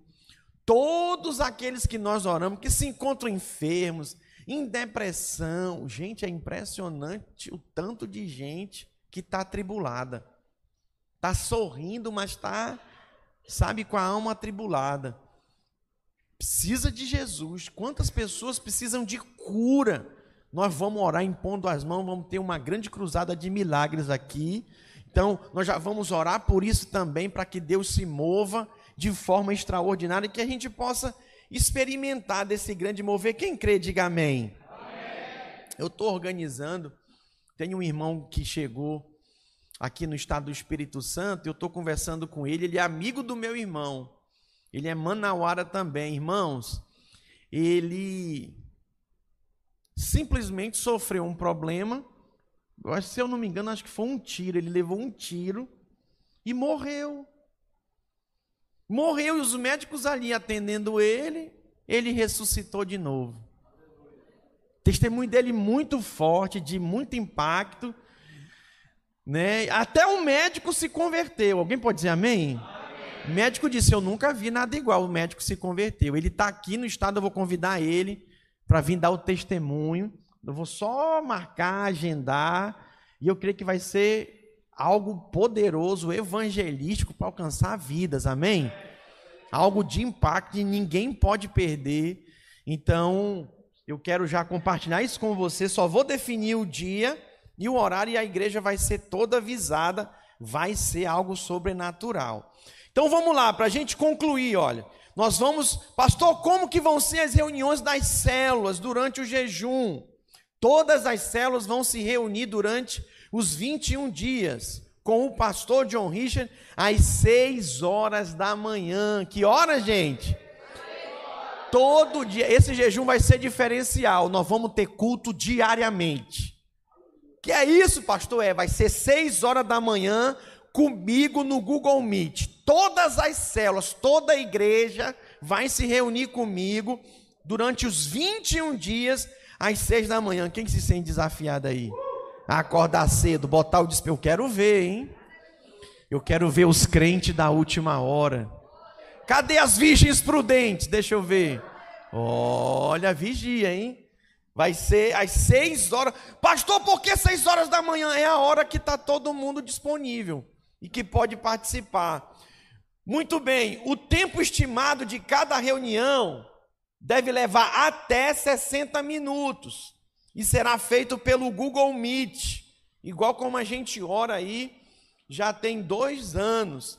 todos aqueles que nós oramos, que se encontram enfermos, em depressão. Gente, é impressionante o tanto de gente que está atribulada. Está sorrindo, mas está, sabe, com a alma atribulada. Precisa de Jesus. Quantas pessoas precisam de cura? Nós vamos orar impondo as mãos, vamos ter uma grande cruzada de milagres aqui. Então, nós já vamos orar por isso também, para que Deus se mova de forma extraordinária e que a gente possa experimentar desse grande mover. Quem crê, diga amém. amém. Eu estou organizando, tem um irmão que chegou aqui no estado do Espírito Santo, eu estou conversando com ele, ele é amigo do meu irmão, ele é manauara também, irmãos. Ele simplesmente sofreu um problema eu acho, se eu não me engano, acho que foi um tiro. Ele levou um tiro e morreu. Morreu e os médicos ali atendendo ele, ele ressuscitou de novo. Testemunho dele muito forte, de muito impacto. Né? Até o médico se converteu. Alguém pode dizer amém? amém? O médico disse: Eu nunca vi nada igual. O médico se converteu. Ele está aqui no estado, eu vou convidar ele para vir dar o testemunho. Eu vou só marcar, agendar. E eu creio que vai ser algo poderoso, evangelístico para alcançar vidas. Amém? Algo de impacto e ninguém pode perder. Então, eu quero já compartilhar isso com você. Só vou definir o dia e o horário, e a igreja vai ser toda avisada. Vai ser algo sobrenatural. Então vamos lá, para a gente concluir, olha. Nós vamos, pastor, como que vão ser as reuniões das células durante o jejum? Todas as células vão se reunir durante os 21 dias com o pastor John Richard às 6 horas da manhã. Que hora, gente? Todo dia. Esse jejum vai ser diferencial. Nós vamos ter culto diariamente. Que é isso, pastor? É, vai ser 6 horas da manhã comigo no Google Meet. Todas as células, toda a igreja vai se reunir comigo durante os 21 dias às 6 da manhã. Quem se sente desafiado aí? Acordar cedo, botar o desespero. Eu quero ver, hein? Eu quero ver os crentes da última hora. Cadê as virgens prudentes? Deixa eu ver. Olha, vigia, hein? Vai ser às seis horas. Pastor, por que seis horas da manhã? É a hora que está todo mundo disponível e que pode participar. Muito bem, o tempo estimado de cada reunião deve levar até 60 minutos e será feito pelo Google Meet, igual como a gente ora aí já tem dois anos.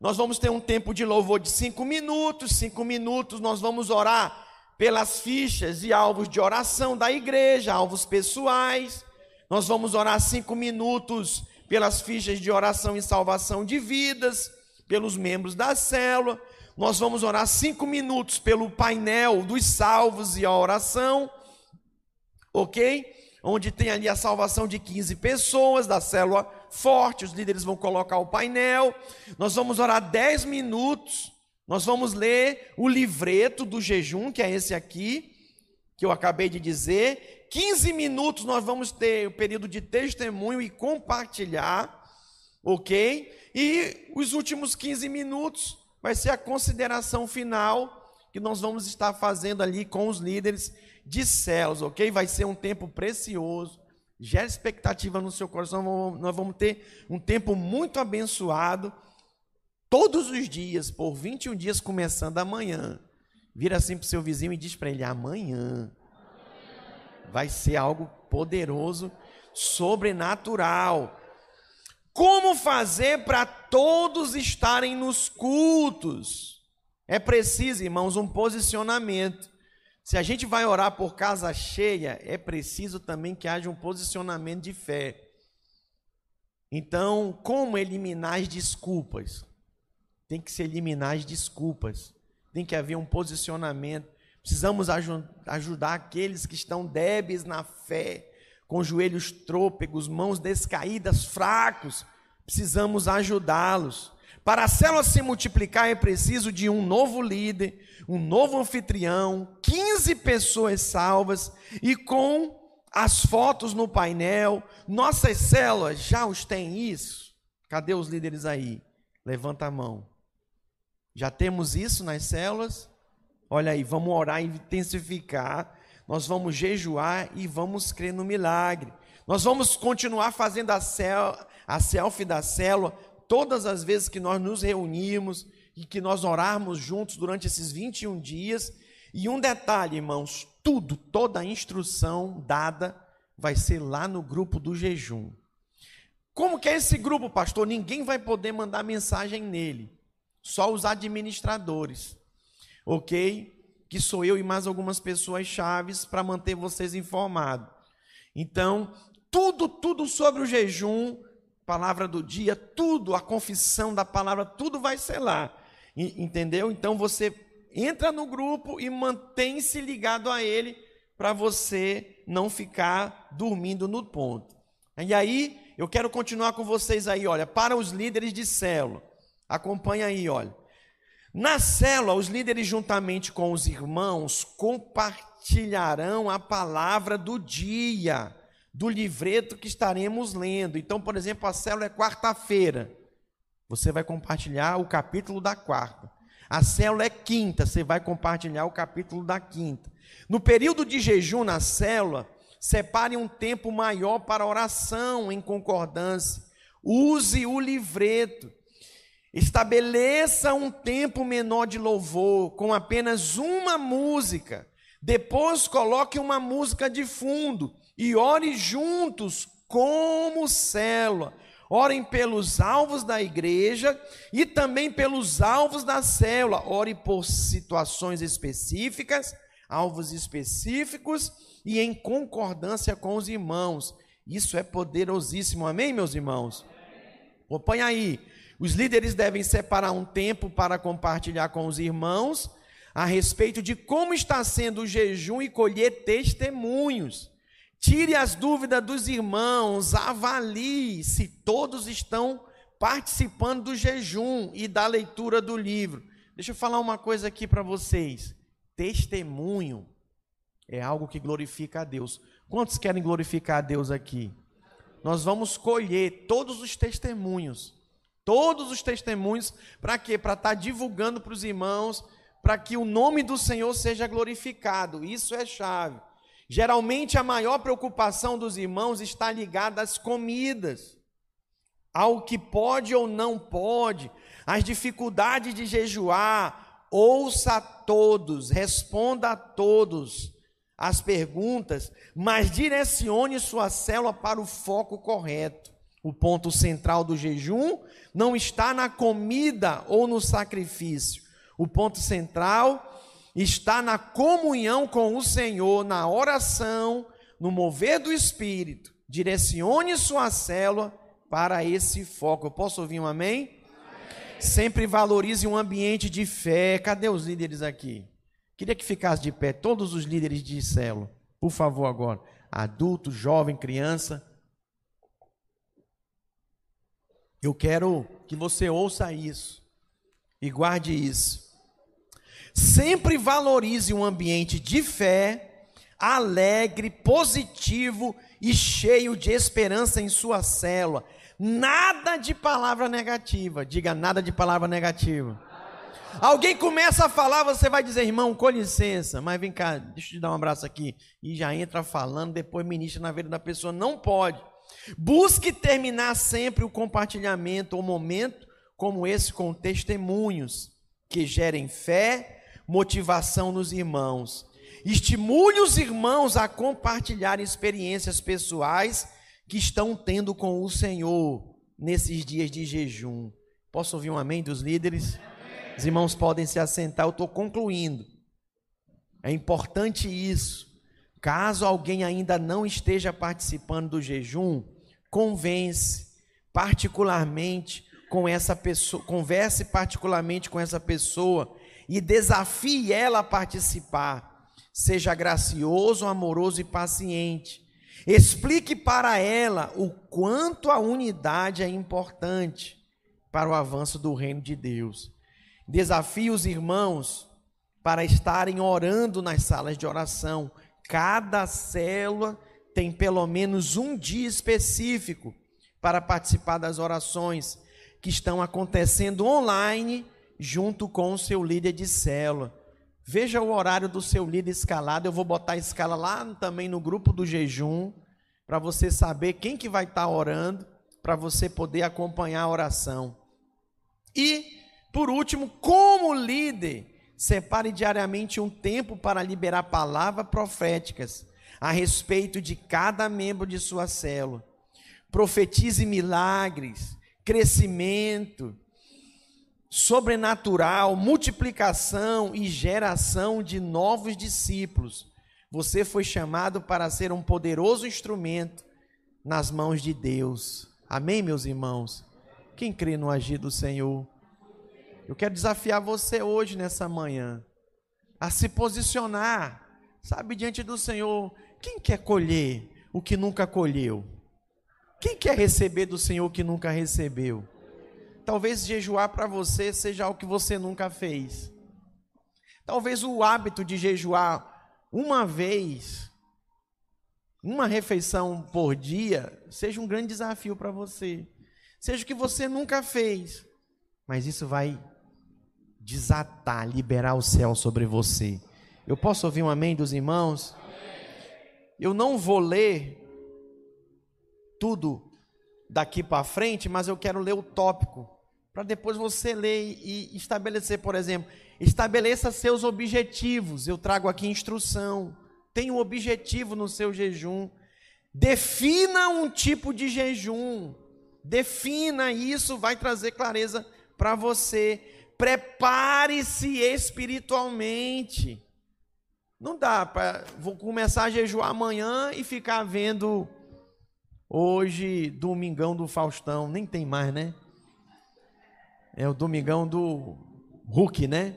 Nós vamos ter um tempo de louvor de cinco minutos. Cinco minutos nós vamos orar pelas fichas e alvos de oração da igreja, alvos pessoais. Nós vamos orar cinco minutos pelas fichas de oração e salvação de vidas, pelos membros da célula. Nós vamos orar cinco minutos pelo painel dos salvos e a oração, ok? Onde tem ali a salvação de 15 pessoas da célula forte, os líderes vão colocar o painel. Nós vamos orar 10 minutos. Nós vamos ler o livreto do jejum, que é esse aqui, que eu acabei de dizer. 15 minutos nós vamos ter o período de testemunho e compartilhar, ok? E os últimos 15 minutos vai ser a consideração final que nós vamos estar fazendo ali com os líderes de céus, ok? Vai ser um tempo precioso gera expectativa no seu coração. Nós vamos ter um tempo muito abençoado, todos os dias, por 21 dias, começando amanhã. Vira assim para o seu vizinho e diz para ele: amanhã vai ser algo poderoso, sobrenatural. Como fazer para todos estarem nos cultos? É preciso, irmãos, um posicionamento. Se a gente vai orar por casa cheia, é preciso também que haja um posicionamento de fé. Então, como eliminar as desculpas? Tem que se eliminar as desculpas. Tem que haver um posicionamento. Precisamos ajudar aqueles que estão débeis na fé, com joelhos trôpegos, mãos descaídas, fracos. Precisamos ajudá-los. Para a célula se multiplicar é preciso de um novo líder, um novo anfitrião, 15 pessoas salvas e com as fotos no painel. Nossas células já os têm isso? Cadê os líderes aí? Levanta a mão. Já temos isso nas células? Olha aí, vamos orar e intensificar. Nós vamos jejuar e vamos crer no milagre. Nós vamos continuar fazendo a, cel a selfie da célula todas as vezes que nós nos reunimos e que nós orarmos juntos durante esses 21 dias. E um detalhe, irmãos, tudo, toda a instrução dada vai ser lá no grupo do jejum. Como que é esse grupo, pastor? Ninguém vai poder mandar mensagem nele, só os administradores, ok? Que sou eu e mais algumas pessoas chaves para manter vocês informados. Então, tudo, tudo sobre o jejum palavra do dia, tudo, a confissão da palavra, tudo vai ser lá. Entendeu? Então você entra no grupo e mantém-se ligado a ele para você não ficar dormindo no ponto. E aí, eu quero continuar com vocês aí, olha, para os líderes de célula. Acompanha aí, olha. Na célula, os líderes, juntamente com os irmãos, compartilharão a palavra do dia, do livreto que estaremos lendo. Então, por exemplo, a célula é quarta-feira. Você vai compartilhar o capítulo da quarta. A célula é quinta, você vai compartilhar o capítulo da quinta. No período de jejum na célula, separe um tempo maior para oração em concordância. Use o livreto. Estabeleça um tempo menor de louvor com apenas uma música. Depois coloque uma música de fundo e ore juntos como célula. Orem pelos alvos da igreja e também pelos alvos da célula. Ore por situações específicas, alvos específicos e em concordância com os irmãos. Isso é poderosíssimo. Amém, meus irmãos? Põe aí. Os líderes devem separar um tempo para compartilhar com os irmãos a respeito de como está sendo o jejum e colher testemunhos. Tire as dúvidas dos irmãos, avalie se todos estão participando do jejum e da leitura do livro. Deixa eu falar uma coisa aqui para vocês. Testemunho é algo que glorifica a Deus. Quantos querem glorificar a Deus aqui? Nós vamos colher todos os testemunhos Todos os testemunhos, para quê? Para estar tá divulgando para os irmãos, para que o nome do Senhor seja glorificado. Isso é chave. Geralmente a maior preocupação dos irmãos está ligada às comidas, ao que pode ou não pode, às dificuldades de jejuar. Ouça a todos, responda a todos as perguntas, mas direcione sua célula para o foco correto. O ponto central do jejum não está na comida ou no sacrifício. O ponto central está na comunhão com o Senhor, na oração, no mover do Espírito. Direcione sua célula para esse foco. Eu posso ouvir um amém? amém? Sempre valorize um ambiente de fé. Cadê os líderes aqui? Queria que ficasse de pé todos os líderes de célula. Por favor, agora. Adulto, jovem, criança. Eu quero que você ouça isso e guarde isso. Sempre valorize um ambiente de fé, alegre, positivo e cheio de esperança em sua célula. Nada de palavra negativa. Diga nada de palavra negativa. Alguém começa a falar, você vai dizer, irmão, com licença, mas vem cá, deixa eu te dar um abraço aqui. E já entra falando, depois ministra na vida da pessoa. Não pode. Busque terminar sempre o compartilhamento ou momento como esse com testemunhos que gerem fé, motivação nos irmãos. Estimule os irmãos a compartilhar experiências pessoais que estão tendo com o Senhor nesses dias de jejum. Posso ouvir um amém dos líderes? Amém. Os irmãos podem se assentar, eu estou concluindo. É importante isso. Caso alguém ainda não esteja participando do jejum, convence particularmente com essa pessoa, converse particularmente com essa pessoa e desafie ela a participar. Seja gracioso, amoroso e paciente. Explique para ela o quanto a unidade é importante para o avanço do reino de Deus. Desafie os irmãos para estarem orando nas salas de oração. Cada célula tem pelo menos um dia específico para participar das orações que estão acontecendo online junto com o seu líder de célula. Veja o horário do seu líder escalado. Eu vou botar a escala lá também no grupo do jejum para você saber quem que vai estar orando, para você poder acompanhar a oração. E, por último, como líder, separe diariamente um tempo para liberar palavras proféticas a respeito de cada membro de sua célula. Profetize milagres, crescimento sobrenatural, multiplicação e geração de novos discípulos. Você foi chamado para ser um poderoso instrumento nas mãos de Deus. Amém, meus irmãos? Quem crê no agir do Senhor? Eu quero desafiar você hoje, nessa manhã, a se posicionar, sabe, diante do Senhor quem quer colher o que nunca colheu? Quem quer receber do Senhor o que nunca recebeu? talvez jejuar para você seja algo que você nunca fez. Talvez o hábito de jejuar uma vez, uma refeição por dia, seja um grande desafio para você. Seja o que você nunca fez, mas isso vai desatar, liberar o céu sobre você. Eu posso ouvir um amém dos irmãos? Eu não vou ler tudo daqui para frente, mas eu quero ler o tópico, para depois você ler e estabelecer, por exemplo, estabeleça seus objetivos. Eu trago aqui instrução. Tenha um objetivo no seu jejum. Defina um tipo de jejum. Defina isso, vai trazer clareza para você. Prepare-se espiritualmente. Não dá para vou começar a jejuar amanhã e ficar vendo hoje domingão do Faustão, nem tem mais, né? É o domingão do Hulk, né?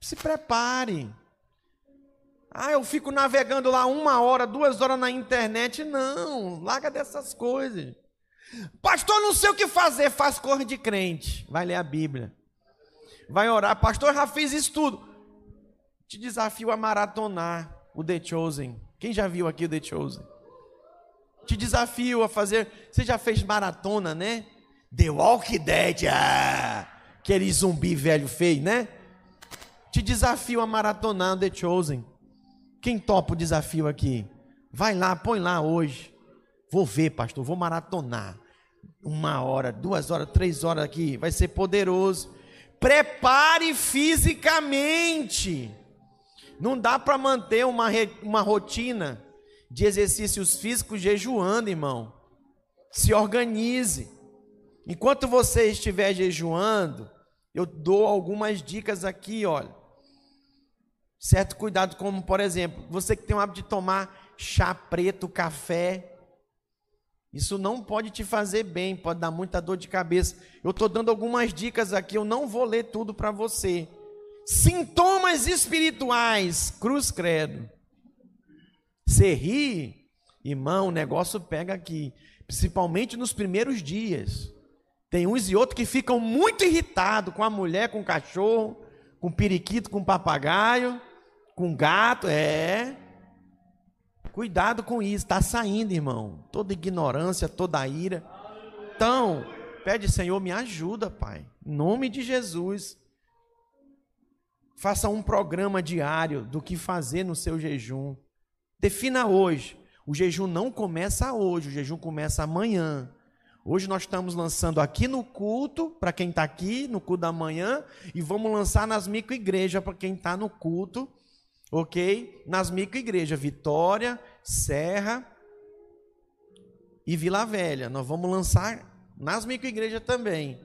Se prepare. Ah, eu fico navegando lá uma hora, duas horas na internet. Não, larga dessas coisas. Pastor, não sei o que fazer, faz cor de crente. Vai ler a Bíblia. Vai orar. Pastor, já fiz isso tudo. Te desafio a maratonar o The Chosen. Quem já viu aqui o The Chosen? Te desafio a fazer. Você já fez maratona, né? The Walking Dead. Ah, aquele zumbi velho feio, né? Te desafio a maratonar o The Chosen. Quem topa o desafio aqui? Vai lá, põe lá hoje. Vou ver, pastor, vou maratonar uma hora, duas horas, três horas aqui, vai ser poderoso. Prepare fisicamente. Não dá para manter uma, uma rotina de exercícios físicos jejuando, irmão. Se organize. Enquanto você estiver jejuando, eu dou algumas dicas aqui, olha. Certo cuidado, como por exemplo, você que tem o hábito de tomar chá preto, café, isso não pode te fazer bem, pode dar muita dor de cabeça. Eu estou dando algumas dicas aqui, eu não vou ler tudo para você. Sintomas espirituais, cruz credo. Você ri, irmão, o negócio pega aqui, principalmente nos primeiros dias. Tem uns e outros que ficam muito irritados com a mulher, com o cachorro, com o periquito, com o papagaio, com o gato, é. Cuidado com isso, está saindo, irmão. Toda ignorância, toda ira. Então, pede, Senhor, me ajuda, Pai. Em nome de Jesus. Faça um programa diário do que fazer no seu jejum. Defina hoje. O jejum não começa hoje, o jejum começa amanhã. Hoje nós estamos lançando aqui no culto, para quem está aqui, no culto da manhã, e vamos lançar nas microigrejas para quem está no culto ok? Nas microigrejas, Vitória, Serra e Vila Velha. Nós vamos lançar nas microigrejas também.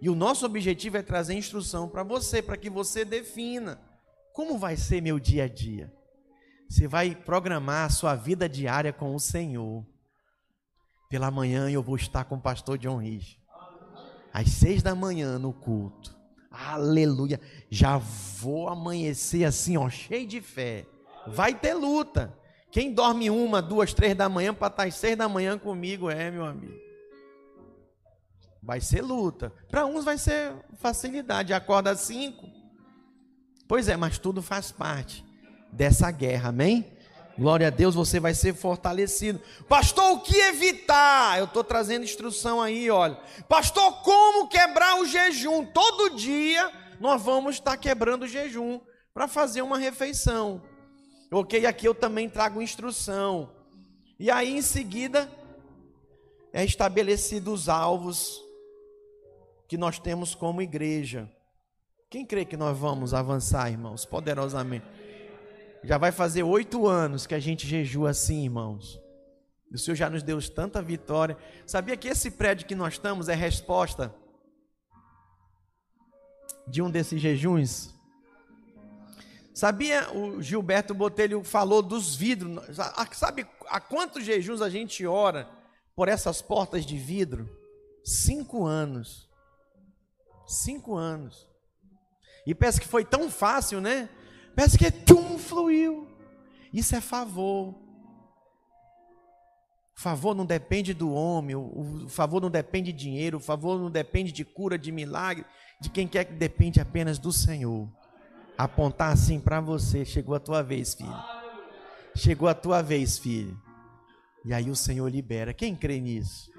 E o nosso objetivo é trazer instrução para você, para que você defina como vai ser meu dia a dia. Você vai programar a sua vida diária com o Senhor. Pela manhã eu vou estar com o pastor John Rich. Às seis da manhã no culto. Aleluia. Já vou amanhecer assim, ó, cheio de fé. Vai ter luta. Quem dorme uma, duas, três da manhã para estar às seis da manhã comigo é, meu amigo. Vai ser luta. Para uns vai ser facilidade. Acorda às cinco. Pois é, mas tudo faz parte dessa guerra, amém? Glória a Deus, você vai ser fortalecido. Pastor, o que evitar? Eu estou trazendo instrução aí, olha. Pastor, como quebrar o jejum? Todo dia nós vamos estar quebrando o jejum para fazer uma refeição. Ok? Aqui eu também trago instrução. E aí em seguida é estabelecido os alvos que nós temos como igreja. Quem crê que nós vamos avançar, irmãos, poderosamente? Já vai fazer oito anos que a gente jejua assim, irmãos. O Senhor já nos deu tanta vitória. Sabia que esse prédio que nós estamos é resposta de um desses jejuns? Sabia, o Gilberto Botelho falou dos vidros. Sabe há quantos jejuns a gente ora por essas portas de vidro? Cinco anos. Cinco anos. E parece que foi tão fácil, né? Parece que tchum, fluiu. Isso é favor. O favor não depende do homem, o favor não depende de dinheiro, o favor não depende de cura, de milagre, de quem quer que depende apenas do Senhor. Apontar assim para você, chegou a tua vez, filho. Chegou a tua vez, filho. E aí o Senhor libera. Quem crê nisso?